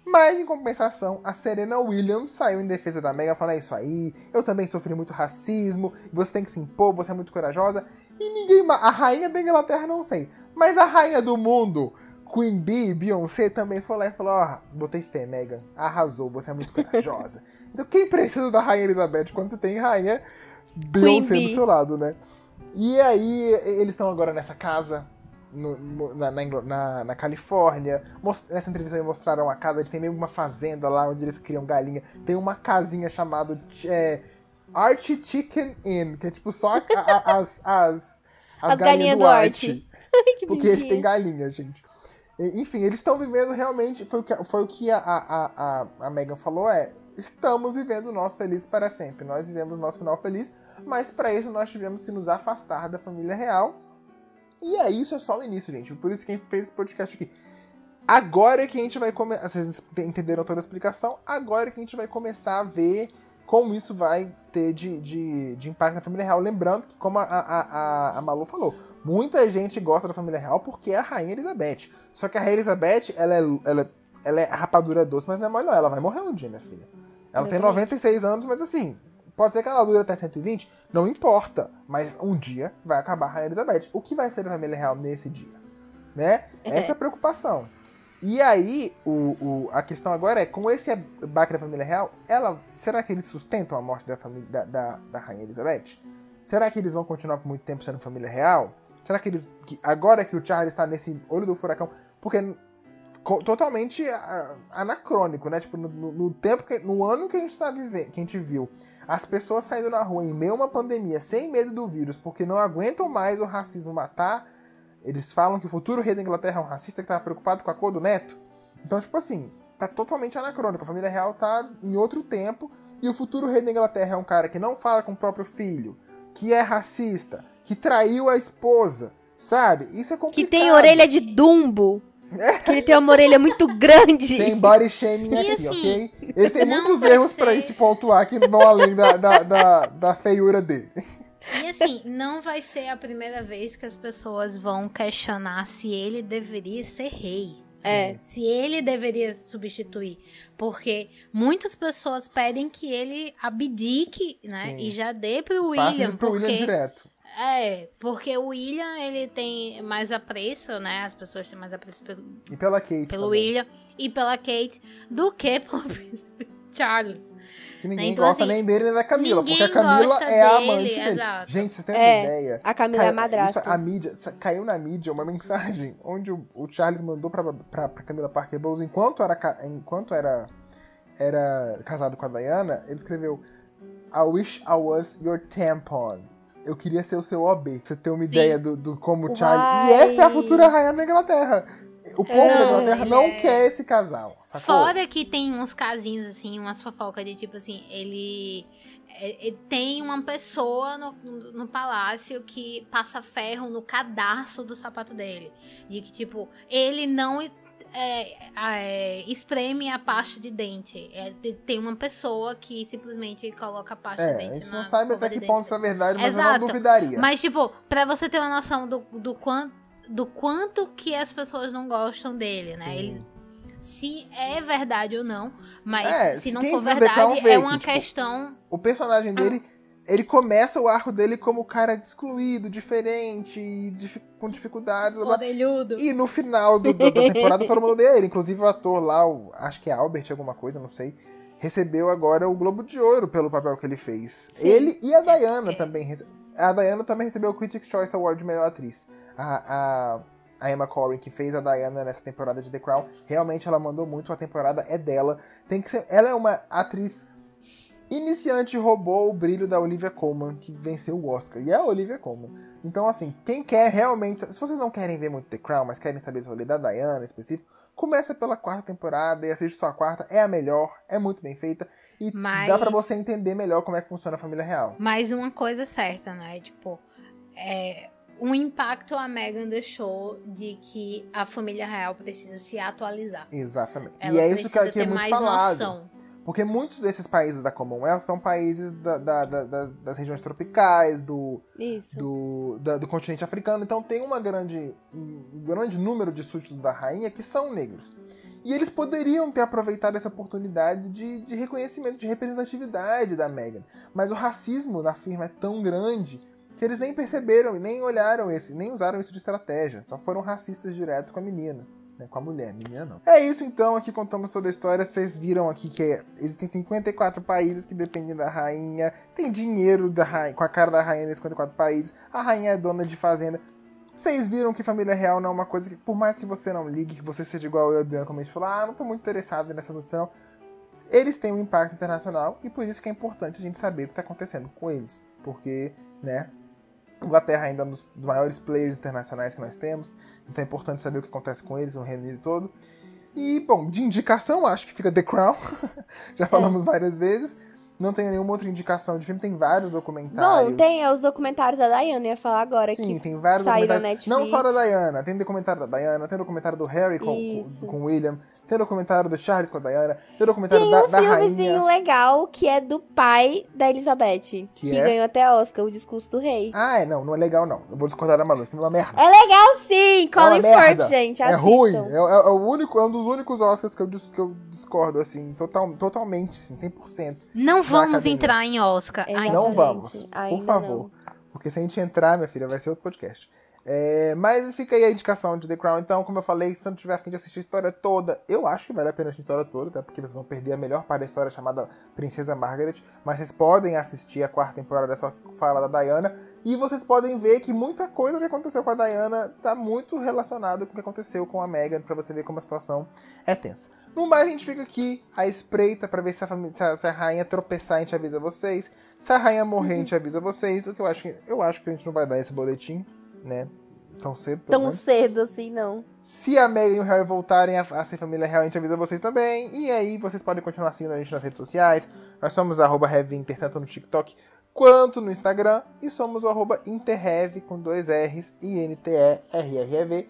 Mas, em compensação, a Serena Williams saiu em defesa da Megan, falando: é isso aí, eu também sofri muito racismo, você tem que se impor, você é muito corajosa. E ninguém. A rainha da Inglaterra, não sei. Mas a rainha do mundo, Queen Bee, Beyoncé, também foi lá e falou: ó, botei fé, Megan, arrasou, você é muito corajosa. [laughs] então, quem precisa da rainha Elizabeth quando você tem rainha Beyoncé do seu lado, né? E aí, eles estão agora nessa casa no- na, na, na- na Califórnia. Mos- Nessa entrevista me mostraram a casa, eles têm meio uma fazenda lá onde eles criam galinha. Tem uma casinha chamada é, Archie Chicken Inn, que é tipo só a- a- as, as, As galinhas do [laughs] que Porque eles têm galinha, gente. E, Enfim, eles estão vivendo realmente. Foi o que, foi o que a, a, a, a Megan falou: é. Estamos vivendo o nosso feliz para sempre. Nós vivemos o nosso final feliz, mas para isso nós tivemos que nos afastar da família real. E aí, isso é só o início, gente. Por isso que a gente fez esse podcast aqui. Agora é que a gente vai começar. Vocês entenderam toda a explicação? Agora é que a gente vai começar a ver como isso vai ter de, de, de impacto na família real. Lembrando que, como a, a, a, Malu falou, muita gente gosta da família real porque é a Rainha Elizabeth. Só que a Rainha Elizabeth, ela é, ela, ela é rapadura doce, mas não é mole, não. Ela vai morrer um dia, minha filha. Ela tem Exatamente. 96 anos, mas assim, pode ser que ela dure até 120, não importa. Mas um dia vai acabar a Rainha Elizabeth. O que vai ser a família real nesse dia? Né? É. Essa é a preocupação. E aí, o, o- a questão agora é, com esse baque da família real, ela, será que eles sustentam a morte da, família, da, da, da Rainha Elizabeth? Será que eles vão continuar por muito tempo sendo família real? Será que eles, que agora que o Charles está nesse olho do furacão, porque totalmente ah, anacrônico, né? Tipo, no, no- no tempo, que, no ano que a gente tá vivendo, que a gente viu, as pessoas saindo na rua em meio a uma pandemia, sem medo do vírus, porque não aguentam mais o racismo matar. Eles falam que o futuro rei da Inglaterra é um racista que tava preocupado com a cor do neto. Então, tipo assim, tá totalmente anacrônico. A família real tá em outro tempo. E o futuro rei da Inglaterra é um cara que não fala com o próprio filho, que é racista, que traiu a esposa, sabe? Isso é complicado. Que tem orelha de dumbo. Que ele tem uma orelha muito grande. Sem body shaming E aqui, assim, ok? Ele tem muitos erros pra ser- gente pontuar que não além da, da, da, da feiura dele. E assim, não vai ser a primeira vez que as pessoas vão questionar se ele deveria ser rei. É. Se ele deveria substituir. Porque muitas pessoas pedem que ele abdique, né? Sim. E já dê pro Passa William. pro porque William direto. É, porque o William, ele tem mais apreço, né? As pessoas têm mais apreço pelo, E pela Kate pelo também, William e pela Kate do que pelo [laughs] príncipe Charles. Que ninguém Então, gosta assim, nem dele nem da Camila. Porque a Camila é a dele, amante dele. exato. Gente, vocês têm É, uma ideia? a Camila é a madrasta. isso, a mídia, caiu na mídia uma [laughs] mensagem onde o, o Charles mandou pra, pra, pra Camila Parker Bowles enquanto era, enquanto era, era casado com a Diana, ele escreveu I wish I was your tampon. Eu queria ser o seu OB. Pra você ter uma ideia do, do como o Charles. Uai. E essa é a futura rainha da Inglaterra. O povo da Inglaterra não é- quer esse casal. Sacou? Fora que tem uns casinhos, assim, umas fofocas de tipo assim, ele. é- é- Tem uma pessoa no, no palácio que passa ferro no cadarço do sapato dele. De que, tipo, ele não é, é, espreme a pasta de dente. É, de- tem uma pessoa que simplesmente coloca a pasta de É, dente. a gente não sabe até de que dente ponto isso é verdade, mas eu Exato. não duvidaria. mas, tipo, pra você ter uma noção do, do, quanto, do quanto que as pessoas não gostam dele, né? Sim. Ele, se é verdade ou não, mas É, se não for verdade, é uma tipo, questão. o personagem dele, ele começa o arco dele como o cara excluído, diferente, difi- com dificuldades, blá, blá. E no final do- do- da [laughs] temporada todo mundo odeia ele. Inclusive o ator lá, o- acho que é Albert alguma coisa, não sei, recebeu agora o Globo de Ouro pelo papel que ele fez. Sim. Ele e a Diana É. também. A Diana também recebeu o Critics' Choice Award de melhor atriz. A, a, a Emma Corrin, que fez a Diana nessa temporada de The Crown, realmente ela mandou muito, a temporada é dela. Tem que ser, ela é uma atriz iniciante roubou o brilho da Olivia Colman, que venceu o Oscar. E é a Olivia Colman. Então, assim, quem quer realmente. Se vocês não querem ver muito The Crown, mas querem saber sobre da Diana em específico, começa pela quarta temporada e assiste só a quarta. É a melhor, é muito bem feita. E Mas- dá pra você entender melhor como é que funciona a família real. Mas uma coisa certa, né? Tipo, é, um impacto a Meghan deixou de que a família real precisa se atualizar. Exatamente. Ela e é isso que, que é muito mais falado. noção. Porque muitos desses países da Commonwealth são países da- da- da- das, das regiões tropicais, do, do, do continente africano. Então tem uma grande, um grande número de súditos da rainha que são negros. E eles poderiam ter aproveitado essa oportunidade de, de reconhecimento, de representatividade da Meghan. Mas o racismo na firma é tão grande que eles nem perceberam e nem olharam esse, nem usaram isso de estratégia. Só foram racistas direto com a menina. Né, Com a mulher, menina não. É isso então, aqui contamos toda a história. Vocês viram aqui que existem 54 países que dependem da rainha. Tem dinheiro da rainha, com a cara da rainha nesses 54 países. A rainha é dona de fazenda. Vocês viram que família real não é uma coisa que, por mais que você não ligue, que você seja igual eu e Bianca, como a gente falou, ah, não tô muito interessado nessa notícia. Eles têm um impacto internacional e por isso que é importante a gente saber o que tá acontecendo com eles. Porque, né, Inglaterra ainda é um dos maiores players internacionais que nós temos, então é importante saber o que acontece com eles, no Reino Unido todo. E, bom, de indicação, acho que fica The Crown. [laughs] Já falamos várias vezes. Não tenho nenhuma outra indicação de filme, tem vários documentários. Bom, tem os documentários da Diana, ia falar agora Sim, que tem vários documentários. Não só da Diana, tem documentário da Diana, tem documentário do Harry com, com, com William, tem documentário do Charles com a Diana, tem documentário Tem da, um da filmezinho rainha. legal que é do pai da Elizabeth, que, é? ganhou até Oscar, o discurso do rei. Ah, é, não, não é legal não. Eu vou discordar da Malu, é uma merda. É legal sim! É Colin merda. Firth, gente, É assistam. ruim, é, é- é o único, é um dos únicos Oscars que eu, dis- que eu discordo, assim, total, totalmente, assim, 100%. Não vamos entrar em Oscar Exatamente. ainda. Não vamos, ainda por favor. Porque se a gente entrar, minha filha, vai ser outro podcast. É, mas fica aí a indicação de The Crown. Então, como eu falei, se não tiver afim de assistir a história toda, eu acho que vale a pena assistir a história toda, até porque vocês vão perder a melhor parte da história chamada Princesa Margaret. Mas vocês podem assistir a quarta temporada só que fala da Diana. E vocês podem ver que muita coisa que aconteceu com a Diana tá muito relacionada com o que aconteceu com a Meghan, pra você ver como a situação é tensa. No mais, a gente fica aqui à espreita pra ver se a, família, se a rainha tropeçar, a gente avisa vocês. Se a rainha morrer, a gente avisa vocês. O que eu acho que eu acho que a gente não vai dar esse boletim, né? Tão cedo, Tão menos. cedo assim, não. Se a Meghan e o Harry voltarem a, a ser família real, a gente avisa vocês também. E aí, vocês podem continuar seguindo a gente nas redes sociais. Nós somos arroba Revinter, tanto no TikTok quanto no Instagram. E somos o arroba Interrev, com dois R's, I-N-T-E-R-R-E-V,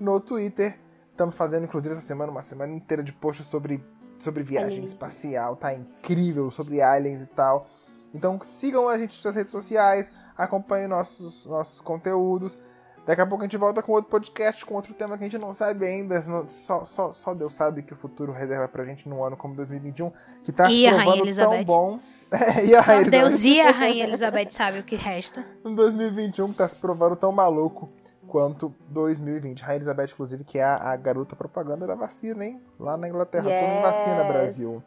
no Twitter. Estamos fazendo, inclusive, essa semana, uma semana inteira de posts sobre, sobre viagem Aliens. espacial. Tá incrível, sobre aliens e tal. Então sigam a gente nas redes sociais, acompanhem nossos, nossos conteúdos. Daqui a pouco a gente volta com outro podcast, com outro tema que a gente não sabe ainda. Só, só, só Deus sabe que o futuro reserva pra gente num ano como 2021, que tá E provando tão bom. [laughs] e a Só Rainha Deus Elizabeth. e a Rainha Elizabeth sabe o que resta. [laughs] Em 2021, que tá se provando tão maluco quanto 2020. Rainha Elizabeth, inclusive, que é a, a garota propaganda da vacina, hein? Lá na Inglaterra, todo mundo vacina, Yes. Brasil.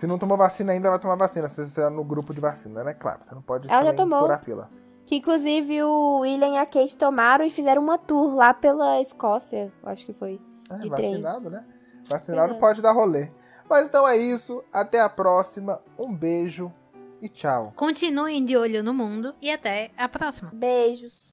Se não tomou vacina ainda, vai tomar vacina. Se você está no grupo de vacina, né? Claro, você não pode Ela já tomou. furar a fila. Que inclusive o William e a Kate tomaram e fizeram uma tour lá pela Escócia, acho que foi. É, De trem. vacinado, né? Vacinado É. pode dar rolê. Mas então é isso. Até a próxima. Um beijo e tchau. Continuem de olho no mundo e até a próxima. Beijos.